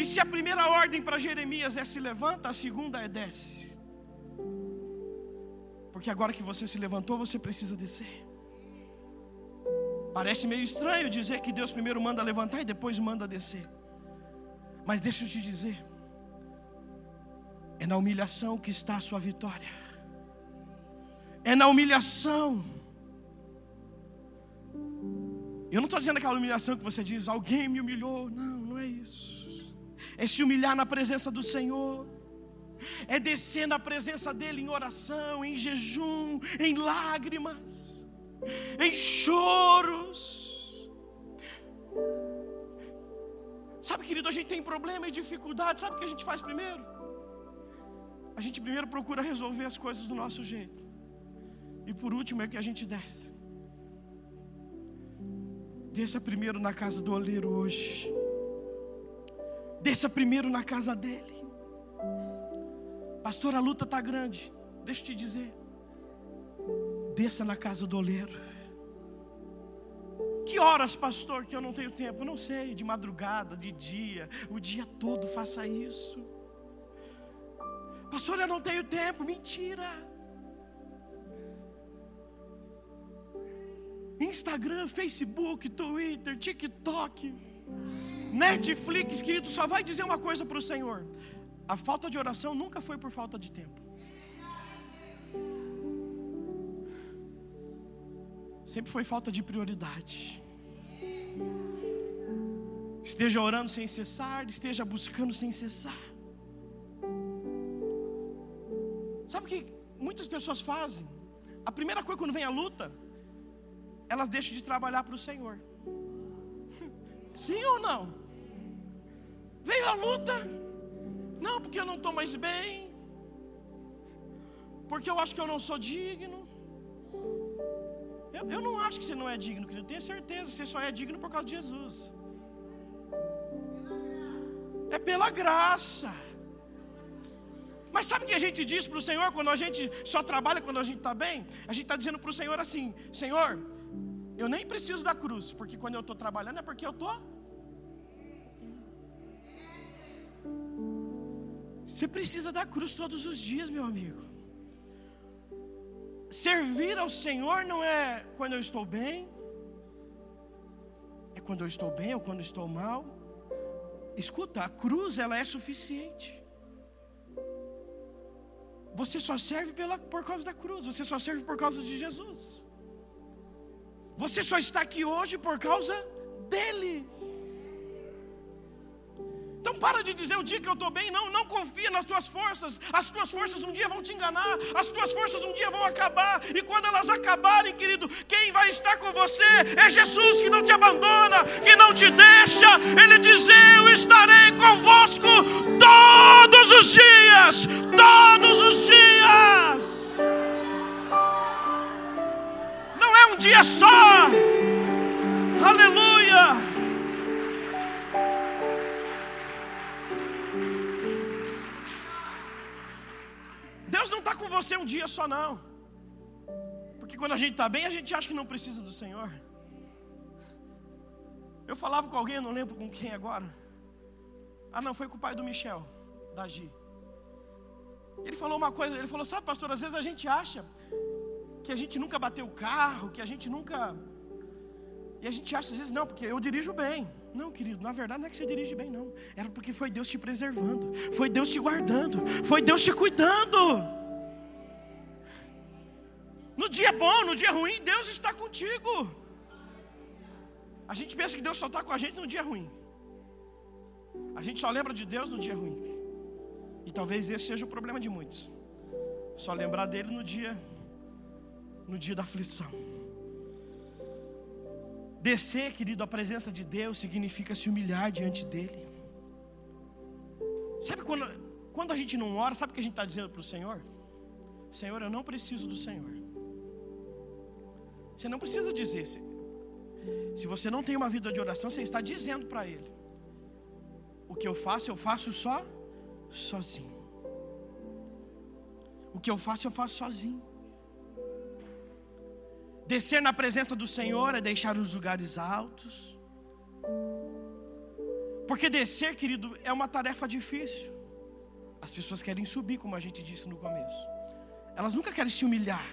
E se a primeira ordem para Jeremias é se levanta, a segunda é desce. Porque agora que você se levantou, você precisa descer. Parece meio estranho dizer que Deus primeiro manda levantar e depois manda descer. Mas deixa eu te dizer, é na humilhação que está a sua vitória. É na humilhação. Eu não estou dizendo aquela humilhação que você diz, alguém me humilhou. Não, não é isso. É se humilhar na presença do Senhor. É descer na presença dEle em oração, em jejum, em lágrimas, em choros. Sabe, querido, a gente tem problema e dificuldade. Sabe o que a gente faz primeiro? a gente primeiro procura resolver as coisas do nosso jeito. E por último é que a gente desce. Desça primeiro na casa do oleiro hoje. Desça primeiro na casa dele. Pastor, a luta está grande. Deixa eu te dizer. Desça na casa do oleiro. Que horas, pastor, que eu não tenho tempo? Não sei, de madrugada, de dia, o dia todo faça isso. Pastor, eu não tenho tempo. Mentira. Instagram, Facebook, Twitter, TikTok, Netflix, querido, só vai dizer uma coisa para o Senhor: a falta de oração nunca foi por falta de tempo. Sempre foi falta de prioridade. Esteja orando sem cessar, esteja buscando sem cessar. Sabe o que muitas pessoas fazem? A primeira coisa quando vem a luta, elas deixam de trabalhar para o Senhor. Sim ou não? Veio a luta, não, porque eu não estou mais bem, porque eu acho que eu não sou digno. Eu, eu não acho que você não é digno, querido. Eu tenho certeza, você só é digno por causa de Jesus. É pela graça. Mas sabe o que a gente diz para o Senhor quando a gente só trabalha quando a gente está bem? A gente está dizendo para o Senhor assim: Senhor, eu nem preciso da cruz, porque quando eu estou trabalhando é porque eu estou. Você precisa da cruz todos os dias, meu amigo. Servir ao Senhor não é quando eu estou bem, é quando eu estou bem ou quando estou mal. Escuta, a cruz ela é suficiente. Você só serve pela, por causa da cruz, você só serve por causa de Jesus. Você só está aqui hoje por causa dele. Então para de dizer o dia que eu estou bem, não, não confia nas tuas forças. As tuas forças um dia vão te enganar, as tuas forças um dia vão acabar, e quando elas acabarem, querido, quem vai estar com você é Jesus que não te abandona, que não te deixa. Ele diz: Eu estarei convosco todos os dias, todos os dias. Um dia só. Aleluia. Deus não está com você um dia só, não. Porque quando a gente está bem, a gente acha que não precisa do Senhor. Eu falava com alguém, eu não lembro com quem agora. Ah, não, foi com o pai do Michel, da Gi. Ele falou uma coisa, ele falou, sabe, pastor, às vezes a gente acha que a gente nunca bateu o carro, que a gente nunca. E a gente acha às vezes, não, porque eu dirijo bem. Não, querido, na verdade não é que você dirige bem, não. Era porque foi Deus te preservando, foi Deus te guardando, foi Deus te cuidando. No dia bom, no dia ruim, Deus está contigo. A gente pensa que Deus só está com a gente no dia ruim. A gente só lembra de Deus no dia ruim. E talvez esse seja o problema de muitos. Só lembrar dele no dia no dia da aflição. Descer, querido, a presença de Deus significa se humilhar diante dEle. Sabe quando, quando a gente não ora, sabe o que a gente está dizendo para o Senhor? Senhor, eu não preciso do Senhor. Você não precisa dizer. Se, se você não tem uma vida de oração, você está dizendo para Ele: O que eu faço, eu faço só sozinho. O que eu faço, eu faço sozinho. Descer na presença do Senhor é deixar os lugares altos. Porque descer, querido, é uma tarefa difícil. As pessoas querem subir, como a gente disse no começo. Elas nunca querem se humilhar.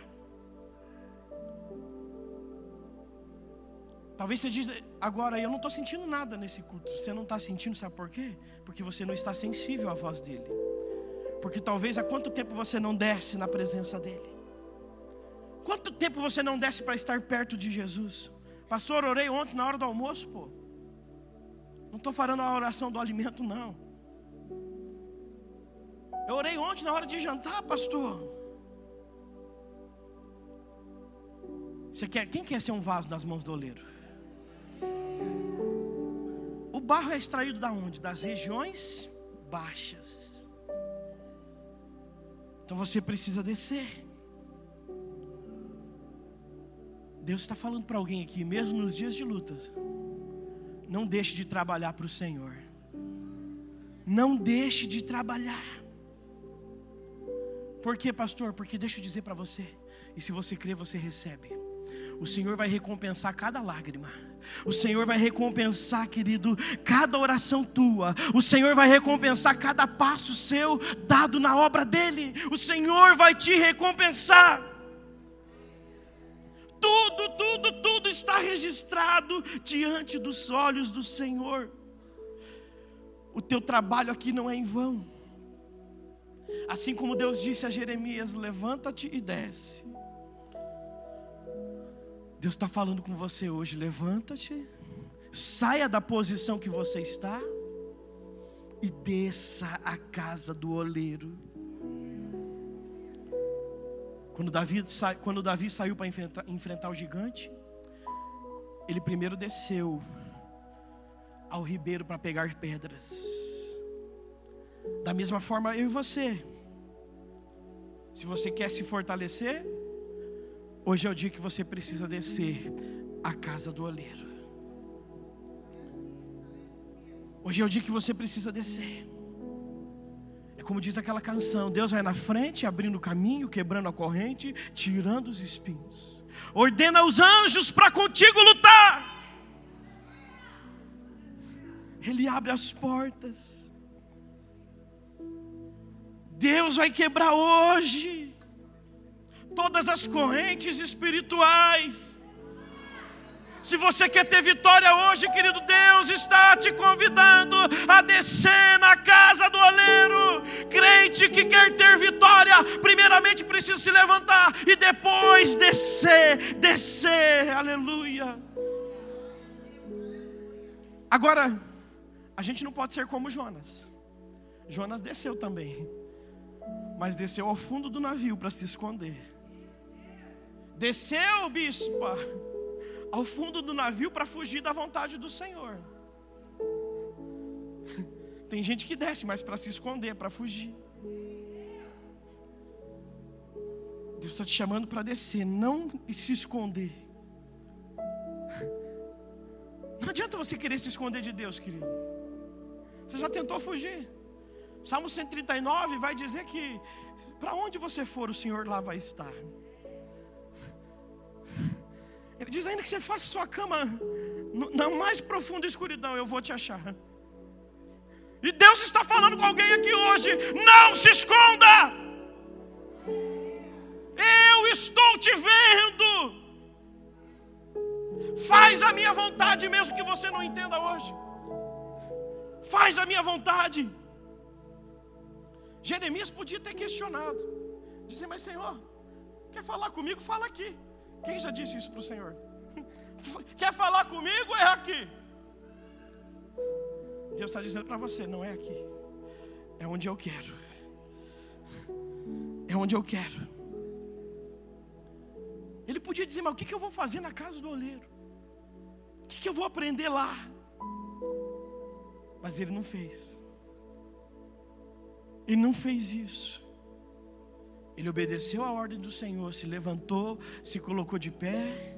Talvez você diz, agora eu não estou sentindo nada nesse culto. Você não está sentindo, sabe por quê? Porque você não está sensível à voz dele. Porque talvez há quanto tempo você não desce na presença dele. Quanto tempo você não desce para estar perto de Jesus? Pastor, orei ontem na hora do almoço, pô. Não estou falando a oração do alimento, não. Eu orei ontem na hora de jantar, pastor. Você quer, quem quer ser um vaso nas mãos do oleiro? O barro é extraído da onde? Das regiões baixas. Então você precisa descer. Deus está falando para alguém aqui, mesmo nos dias de lutas, não deixe de trabalhar para o Senhor. Não deixe de trabalhar. Por quê, pastor? Porque deixa eu dizer para você, e se você crer, você recebe. O Senhor vai recompensar cada lágrima. O Senhor vai recompensar, querido, cada oração tua. O Senhor vai recompensar cada passo seu dado na obra dele. O Senhor vai te recompensar. Está registrado diante dos olhos do Senhor. O teu trabalho aqui não é em vão. Assim como Deus disse a Jeremias: levanta-te e desce. Deus está falando com você hoje: levanta-te, saia da posição que você está e desça a casa do oleiro. Quando Davi, quando Davi saiu para enfrentar, enfrentar o gigante, ele primeiro desceu ao ribeiro para pegar pedras. Da mesma forma, eu e você. Se você quer se fortalecer, Hoje é o dia que você precisa descer à casa do oleiro. Hoje é o dia que você precisa descer. É como diz aquela canção: Deus vai na frente, abrindo o caminho, quebrando a corrente, tirando os espinhos. Ordena os anjos para contigo lutar. Ele abre as portas. Deus vai quebrar hoje todas as correntes espirituais. Se você quer ter vitória hoje, querido Deus está te convidando a descer na casa do oleiro. Crente que quer ter vitória, primeiramente precisa se levantar e depois descer, descer, aleluia. Agora, a gente não pode ser como Jonas. Jonas desceu também, mas desceu ao fundo do navio para se esconder. Desceu, bispa, ao fundo do navio para fugir da vontade do Senhor. Tem gente que desce, mas para se esconder, para fugir. Deus está te chamando para descer, não se esconder. Não adianta você querer se esconder de Deus, querido. Você já tentou fugir. Salmo 139 vai dizer que para onde você for, o Senhor lá vai estar. Ele diz: ainda que você faça sua cama na mais profunda escuridão, eu vou te achar. E Deus está falando com alguém aqui hoje: não se esconda. Eu estou te vendo. Faz a minha vontade, mesmo que você não entenda hoje. Faz a minha vontade. Jeremias podia ter questionado, dizer: Mas Senhor, quer falar comigo? Fala aqui. Quem já disse isso para o Senhor? Quer falar comigo? É aqui. Deus está dizendo para você: não é aqui, é onde eu quero. É onde eu quero. Ele podia dizer, mas o que, eu vou fazer na casa do oleiro? O que eu vou aprender lá? Mas ele não fez. Ele não fez isso. Ele obedeceu a ordem do Senhor, se levantou, se colocou de pé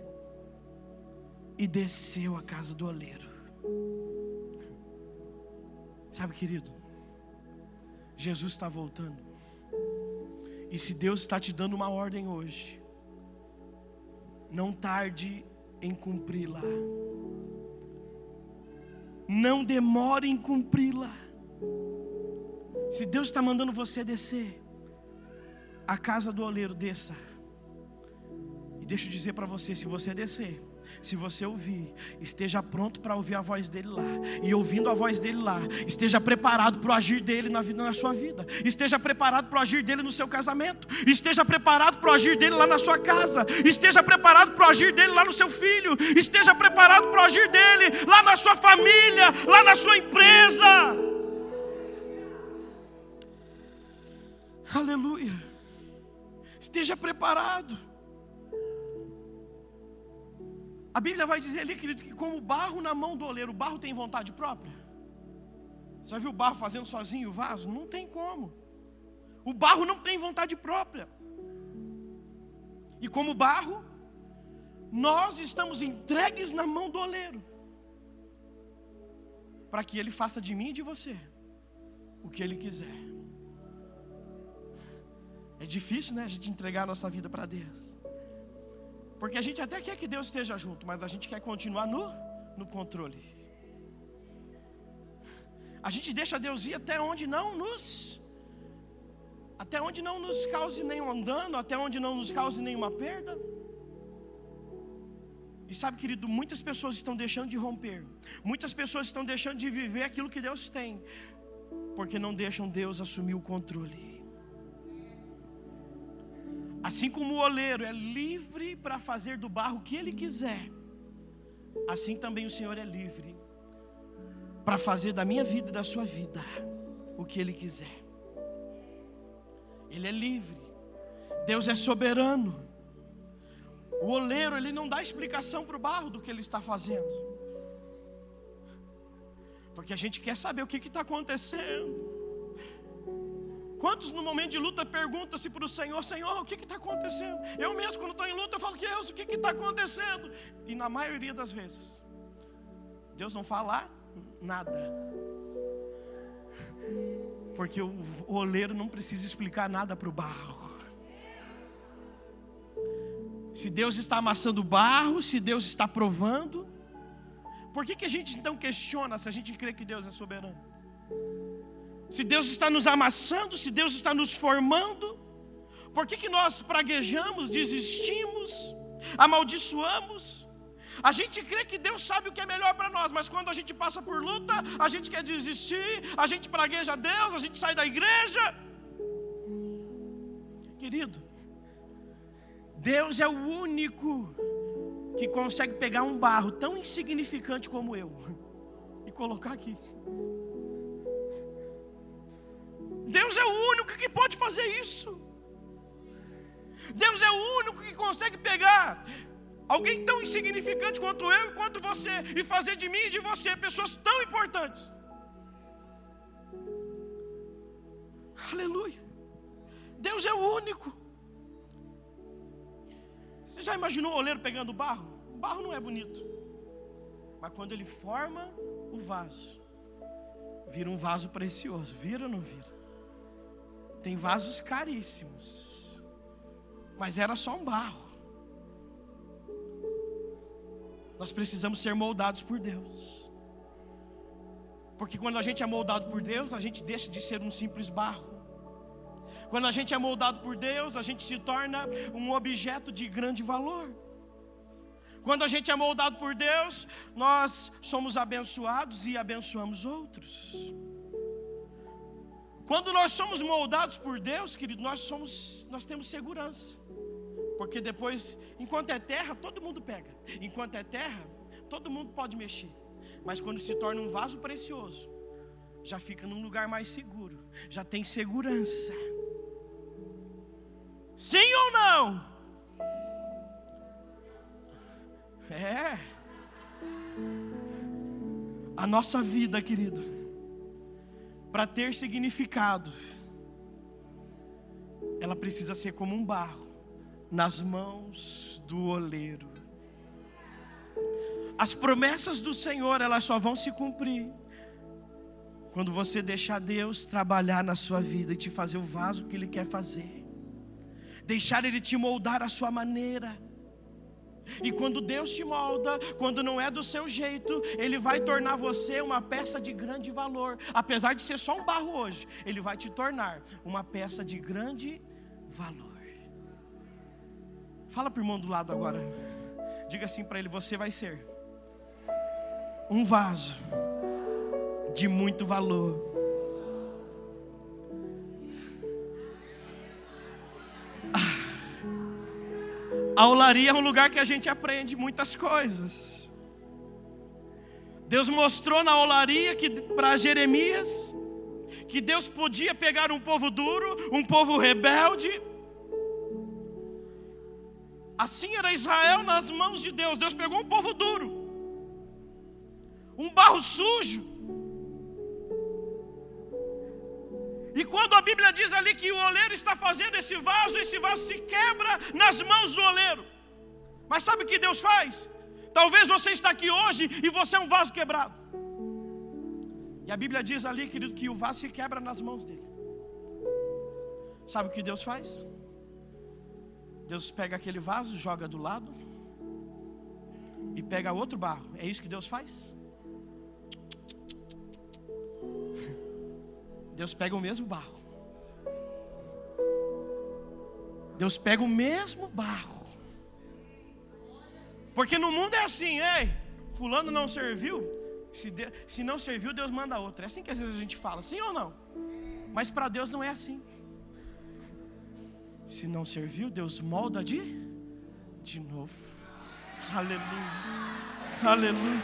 e desceu à casa do oleiro. Sabe, querido, Jesus está voltando. E se Deus está te dando uma ordem hoje, não tarde em cumpri-la. Não demore em cumpri-la. Se Deus está mandando você descer, a casa do oleiro, desça. E deixa eu dizer para você: se você descer, se você ouvir, esteja pronto para ouvir a voz dele lá. E ouvindo a voz dele lá, esteja preparado para o agir dele na vida na sua vida. Esteja preparado para o agir dele no seu casamento. Esteja preparado para o agir dele lá na sua casa. Esteja preparado para o agir dele lá no seu filho. Esteja preparado para o agir dele lá na sua família, lá na sua empresa. Aleluia. Esteja preparado. A Bíblia vai dizer ali, querido, que como barro na mão do oleiro, o barro tem vontade própria. Você já viu o barro fazendo sozinho o vaso? Não tem como. O barro não tem vontade própria. E como barro, nós estamos entregues na mão do oleiro. Para que ele faça de mim e de você o que ele quiser. É difícil, né, a gente entregar a nossa vida para Deus. Porque a gente até quer que Deus esteja junto, mas a gente quer continuar no, no controle. A gente deixa Deus ir até onde não nos até onde não nos cause nenhum dano, até onde não nos cause nenhuma perda. E sabe, querido, muitas pessoas estão deixando de romper, muitas pessoas estão deixando de viver aquilo que Deus tem, porque não deixam Deus assumir o controle. Assim como o oleiro é livre para fazer do barro o que ele quiser, assim também o Senhor é livre para fazer da minha vida e da sua vida o que ele quiser. Ele é livre. Deus é soberano. O oleiro, ele não dá explicação para o barro do que ele está fazendo. Porque a gente quer saber o que está acontecendo. Quantos no momento de luta perguntam-se para o Senhor, Senhor, o que está acontecendo? Eu mesmo, quando estou em luta, falo, Deus, o que está acontecendo? E na maioria das vezes, Deus não fala nada. Porque o oleiro não precisa explicar nada para o barro. Se Deus está amassando barro, se Deus está provando, por que, que a gente então questiona se a gente crê que Deus é soberano? Se Deus está nos amassando, se Deus está nos formando, por que, que nós praguejamos, desistimos, amaldiçoamos? A gente crê que Deus sabe o que é melhor para nós, mas quando a gente passa por luta, a gente quer desistir, a gente pragueja Deus, a gente sai da igreja. Querido, Deus é o único que consegue pegar um barro tão insignificante como eu e colocar aqui. Deus é o único que pode fazer isso. Deus é o único que consegue pegar alguém tão insignificante quanto eu e quanto você e fazer de mim e de você pessoas tão importantes. Aleluia. Deus é o único. Você já imaginou o oleiro pegando barro? O barro não é bonito. Mas quando ele forma o vaso, vira um vaso precioso. Vira ou não vira? Tem vasos caríssimos. Mas era só um barro. Nós precisamos ser moldados por Deus. Porque quando a gente é moldado por Deus, a gente deixa de ser um simples barro. Quando a gente é moldado por Deus, a gente se torna um objeto de grande valor. Quando a gente é moldado por Deus, nós somos abençoados e abençoamos outros. Quando nós somos moldados por Deus, querido, nós somos, nós temos segurança. Porque depois, enquanto é terra, todo mundo pega. Enquanto é terra, todo mundo pode mexer. Mas quando se torna um vaso precioso, já fica num lugar mais seguro, já tem segurança. Sim ou não? É. A nossa vida, querido, para ter significado, ela precisa ser como um barro nas mãos do oleiro. As promessas do Senhor, elas só vão se cumprir quando você deixar Deus trabalhar na sua vida e te fazer o vaso que Ele quer fazer deixar Ele te moldar a sua maneira. E quando Deus te molda, quando não é do seu jeito, Ele vai tornar você uma peça de grande valor. Apesar de ser só um barro hoje, Ele vai te tornar uma peça de grande valor. Fala para o irmão do lado agora. Diga assim para ele: Você vai ser um vaso de muito valor A olaria é um lugar que a gente aprende muitas coisas. Deus mostrou na olaria que para Jeremias que Deus podia pegar um povo duro, um povo rebelde. Assim era Israel nas mãos de Deus. Deus pegou um povo duro, um barro sujo, E quando a Bíblia diz ali que o oleiro está fazendo esse vaso, esse vaso se quebra nas mãos do oleiro. Mas sabe o que Deus faz? Talvez você está aqui hoje e você é um vaso quebrado. E a Bíblia diz ali, querido, que o vaso se quebra nas mãos dele. Sabe o que Deus faz? Deus pega aquele vaso, joga do lado e pega outro barro. É isso que Deus faz? Deus pega o mesmo barro. Deus pega o mesmo barro. Porque no mundo é assim, ei, fulano não serviu, se, de, se não serviu, Deus manda outro. É assim que às vezes a gente fala, sim ou não? Mas para Deus não é assim. Se não serviu, Deus molda de de novo. Aleluia. Aleluia.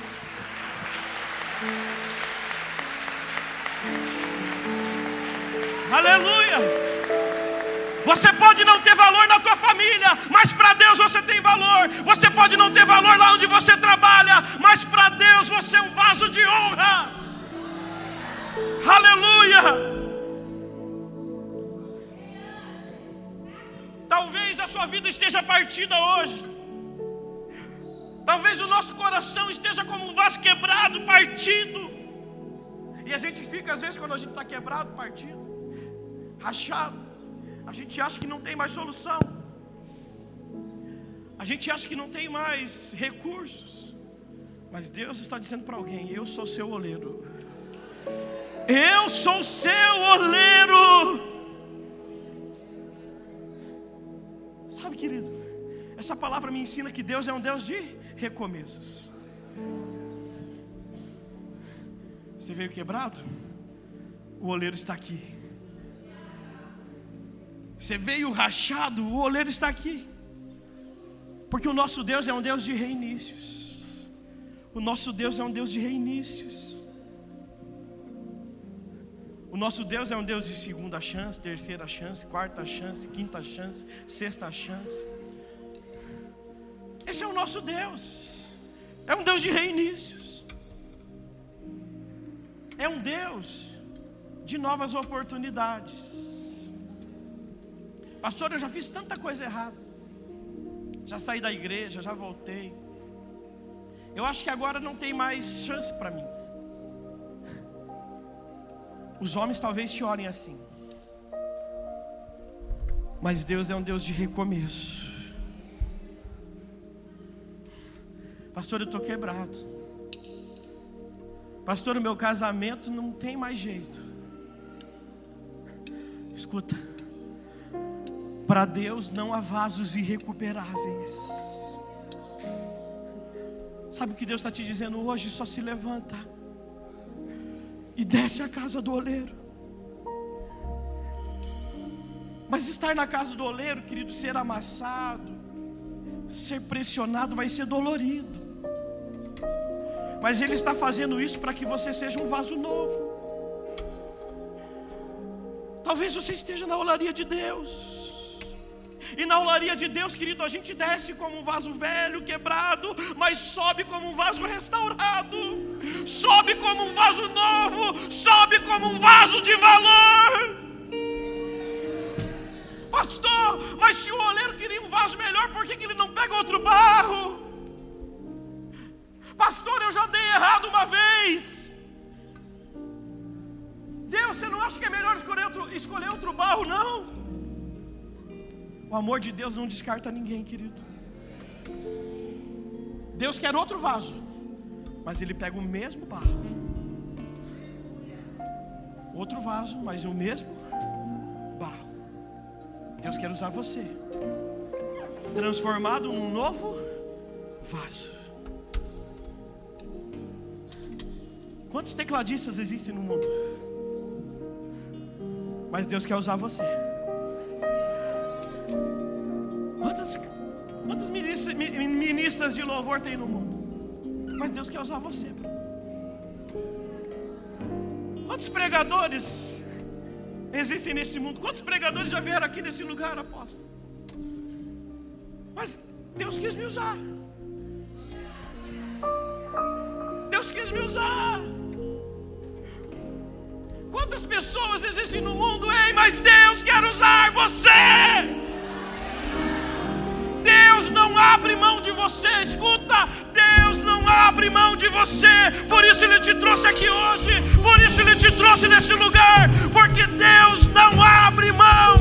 Aleluia. Você pode não ter valor na tua família, mas para Deus você tem valor. Você pode não ter valor lá onde você trabalha, mas para Deus você é um vaso de honra. Aleluia. Talvez a sua vida esteja partida hoje. Talvez o nosso coração esteja como um vaso quebrado, partido. E a gente fica, às vezes, quando a gente está quebrado, partido, rachado, a gente acha que não tem mais solução. A gente acha que não tem mais recursos. Mas Deus está dizendo para alguém: Eu sou seu oleiro. Eu sou seu oleiro. Sabe, querido, essa palavra me ensina que Deus é um Deus de recomeços. Você veio quebrado? O oleiro está aqui. Você veio rachado? O oleiro está aqui. Porque o nosso Deus é um Deus de reinícios. O nosso Deus é um Deus de reinícios. O nosso Deus é um Deus de segunda chance, terceira chance, quarta chance, quinta chance, sexta chance. Esse é o nosso Deus. É um Deus de reinícios. É um Deus de novas oportunidades. Pastor, eu já fiz tanta coisa errada. Já saí da igreja, já voltei. Eu acho que agora não tem mais chance para mim. Os homens talvez te olhem assim. Mas Deus é um Deus de recomeço. Pastor, eu estou quebrado. Pastor, o meu casamento não tem mais jeito. Escuta. Para Deus não há vasos irrecuperáveis. Sabe o que Deus está te dizendo hoje? Só se levanta e desce a casa do oleiro. Mas estar na casa do oleiro, querido, ser amassado, ser pressionado, vai ser dolorido. Mas Ele está fazendo isso para que você seja um vaso novo. Talvez você esteja na olaria de Deus. E na olaria de Deus, querido, a gente desce como um vaso velho, quebrado, mas sobe como um vaso restaurado, sobe como um vaso novo, sobe como um vaso de valor. Pastor, mas se o oleiro queria um vaso melhor, por que, que ele não pega outro barro? Pastor, eu já dei errado uma vez. Deus, você não acha que é melhor escolher outro, escolher outro barro, não? O amor de Deus não descarta ninguém, querido. Deus quer outro vaso, mas Ele pega o mesmo barro. Outro vaso, mas o mesmo barro. Deus quer usar você, transformado num novo vaso. Quantos tecladistas existem no mundo? Mas Deus quer usar você. Ministras, de louvor tem no mundo? Mas Deus quer usar você. Quantos pregadores existem nesse mundo? Quantos pregadores já vieram aqui nesse lugar, apóstolo? Mas Deus quis me usar. Deus quis me usar. Quantas pessoas existem no mundo, ei, mas Deus quer usar você abre mão de você. Escuta, Deus não abre mão de você. Por isso Ele te trouxe aqui hoje. Por isso Ele te trouxe nesse lugar. Porque Deus não abre mão.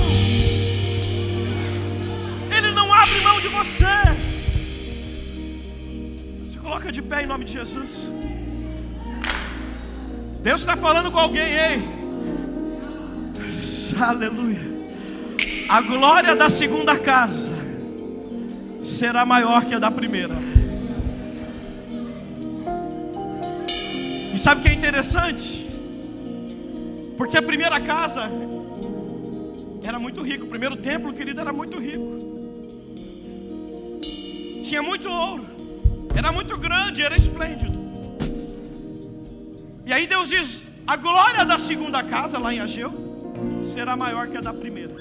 Ele não abre mão de você. Se coloca de pé em nome de Jesus. Deus está falando com alguém, hein? Aleluia. A glória da segunda casa será maior que a da primeira. E sabe o que é interessante? Porque a primeira casa era muito rica. O primeiro templo, querido, era muito rico. Tinha muito ouro. Era muito grande, era esplêndido. E aí Deus diz: a glória da segunda casa, lá em Ageu, será maior que a da primeira.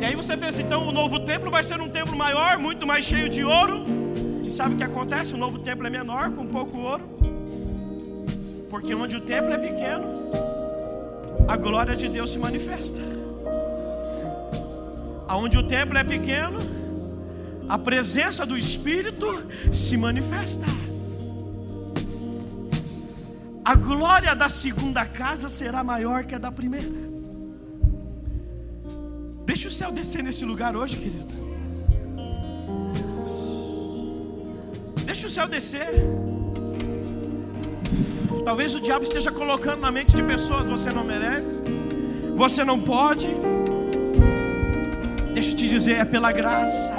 E aí você pensa, então o novo templo vai ser um templo maior, muito mais cheio de ouro. E sabe o que acontece? O novo templo é menor, com pouco ouro. Porque onde o templo é pequeno, a glória de Deus se manifesta. Aonde o templo é pequeno, a presença do Espírito se manifesta. A glória da segunda casa será maior que a da primeira. Deixa o céu descer nesse lugar hoje, querido. Deixa o céu descer. Talvez o diabo esteja colocando na mente de pessoas: você não merece, você não pode. Deixa eu te dizer, é pela graça.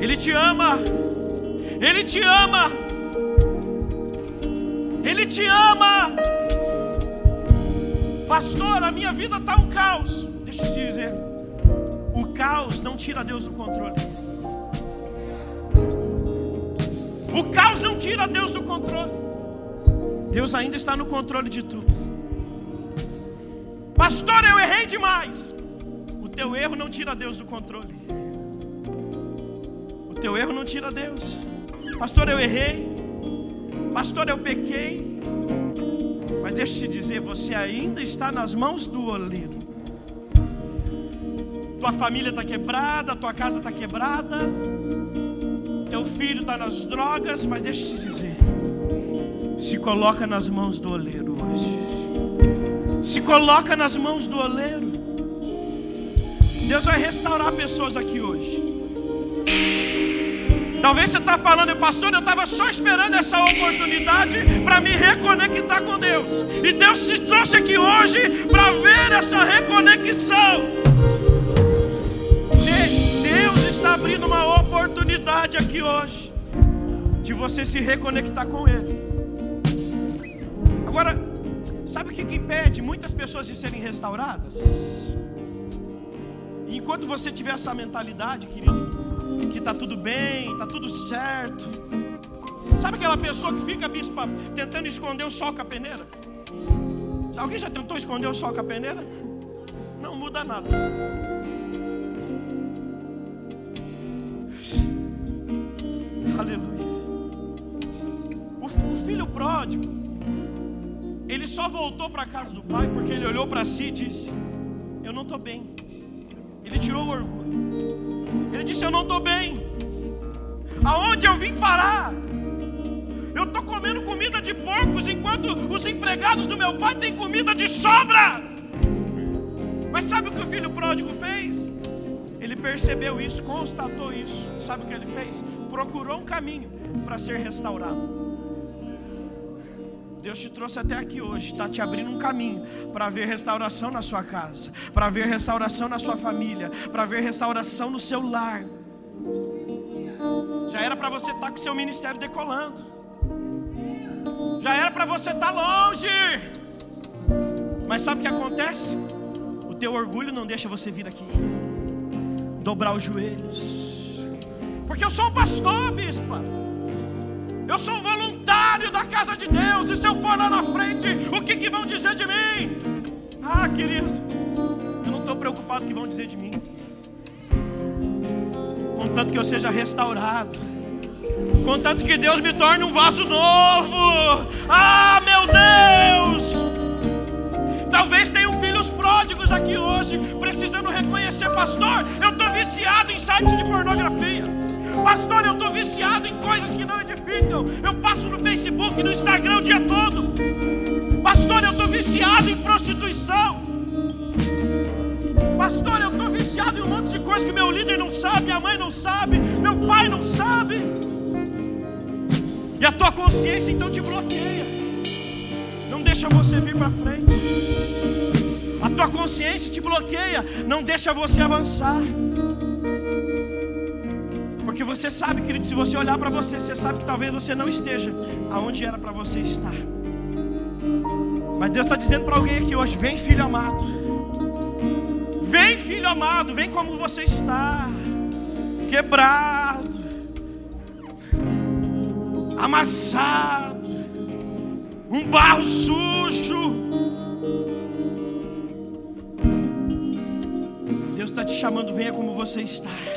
Ele te ama, Ele te ama, Ele te ama. Pastor, a minha vida está um caos. Te dizer, o caos não tira Deus do controle. O caos não tira Deus do controle. Deus ainda está no controle de tudo. Pastor, eu errei demais. O teu erro não tira Deus do controle. O teu erro não tira Deus. Pastor, eu errei. Pastor, eu pequei. Mas deixa eu te dizer, você ainda está nas mãos do oleiro. Tua família está quebrada, tua casa está quebrada, teu filho está nas drogas, mas deixa eu te dizer, se coloca nas mãos do oleiro hoje. Se coloca nas mãos do oleiro. Deus vai restaurar pessoas aqui hoje. Talvez você está falando, pastor, eu estava só esperando essa oportunidade para me reconectar com Deus. E Deus te trouxe aqui hoje para ver essa reconexão. Está abrindo uma oportunidade aqui hoje de você se reconectar com Ele. Agora, sabe o que, que impede muitas pessoas de serem restauradas? Enquanto você tiver essa mentalidade, querido, que está tudo bem, está tudo certo. Sabe aquela pessoa que fica, bispa, tentando esconder o sol com a peneira? Alguém já tentou esconder o sol com a peneira? Não muda nada. Filho pródigo, ele só voltou para a casa do pai porque ele olhou para si e disse: Eu não estou bem. Ele tirou o orgulho. Ele disse: Eu não estou bem. Aonde eu vim parar? Eu estou comendo comida de porcos enquanto os empregados do meu pai têm comida de sobra. Mas sabe o que o filho pródigo fez? Ele percebeu isso, constatou isso. Sabe o que ele fez? Procurou um caminho para ser restaurado. Deus te trouxe até aqui hoje, está te abrindo um caminho para ver restauração na sua casa, para ver restauração na sua família, para ver restauração no seu lar. Já era para você estar tá com seu ministério decolando, já era para você estar tá longe, mas sabe o que acontece? O teu orgulho não deixa você vir aqui, dobrar os joelhos, porque eu sou um pastor, bispa. Eu sou um voluntário da casa de Deus. E se eu for lá na frente, o que, que vão dizer de mim? Ah, querido, eu não estou preocupado com o que vão dizer de mim. Contanto que eu seja restaurado. Contanto que Deus me torne um vaso novo. Ah, meu Deus! Talvez tenham filhos pródigos aqui hoje, precisando reconhecer, pastor, eu estou viciado em sites de pornografia. Pastor, eu estou viciado em coisas que não edificam. Eu passo no Facebook, no Instagram o dia todo. Pastor, eu estou viciado em prostituição. Pastor, eu estou viciado em um monte de coisas que meu líder não sabe, minha mãe não sabe, meu pai não sabe. E a tua consciência então te bloqueia. Não deixa você vir para frente. A tua consciência te bloqueia, não deixa você avançar. Porque você sabe, querido, se você olhar para você, você sabe que talvez você não esteja aonde era para você estar. Mas Deus está dizendo para alguém aqui hoje: vem, filho amado. Vem, filho amado, vem como você está, quebrado, amassado, um barro sujo. Deus está te chamando, venha como você está.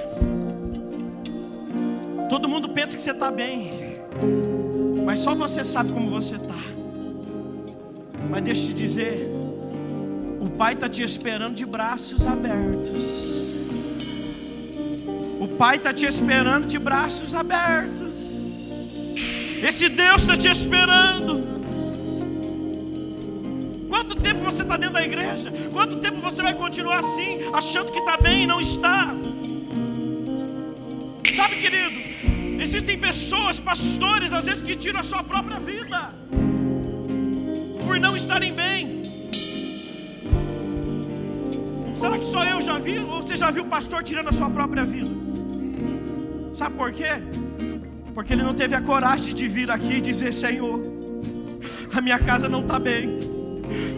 Todo mundo pensa que você está bem, mas só você sabe como você está. Mas deixa eu te dizer, o Pai está te esperando de braços abertos. O Pai está te esperando de braços abertos. Esse Deus está te esperando. Quanto tempo você está dentro da igreja? Quanto tempo você vai continuar assim, achando que está bem e não está? Sabe, querido, Existem pessoas, pastores, às vezes que tiram a sua própria vida por não estarem bem. Será que só eu já vi? Ou você já viu o pastor tirando a sua própria vida? Sabe por quê? Porque ele não teve a coragem de vir aqui e dizer: Senhor, a minha casa não está bem.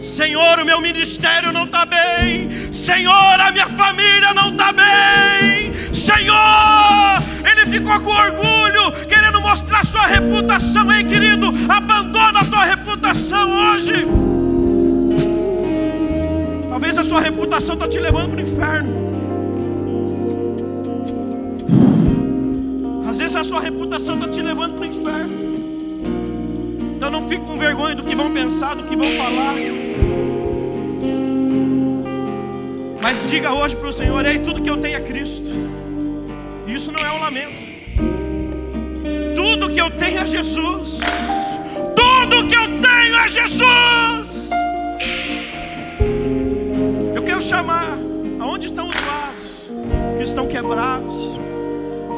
Senhor, o meu ministério não está bem. Senhor, a minha família não está bem. Senhor, ele ficou com orgulho, querendo mostrar sua reputação. Ei, querido, abandona a tua reputação hoje. Talvez a sua reputação está te levando para o inferno. Às vezes a sua reputação está te levando para o inferno. Então não fique com vergonha do que vão pensar, do que vão falar. Mas diga hoje para o Senhor: Ei, tudo que eu tenho é Cristo. Isso não é um lamento. Tudo que eu tenho é Jesus. Tudo que eu tenho é Jesus. Eu quero chamar. Aonde estão os vasos que estão quebrados?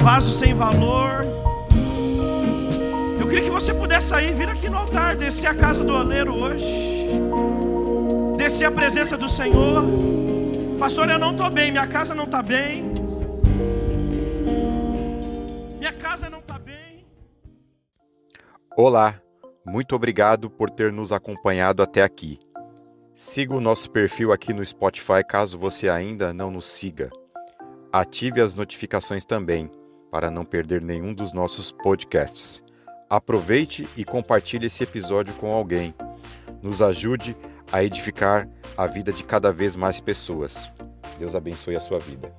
Vasos sem valor. Eu queria que você pudesse sair, vir aqui no altar, descer a casa do oleiro hoje, descer a presença do Senhor. Pastor, eu não estou bem, minha casa não está bem. casa não está bem. Olá, muito obrigado por ter nos acompanhado até aqui. Siga o nosso perfil aqui no Spotify caso você ainda não nos siga. Ative as notificações também para não perder nenhum dos nossos podcasts. Aproveite e compartilhe esse episódio com alguém. Nos ajude a edificar a vida de cada vez mais pessoas. Deus abençoe a sua vida.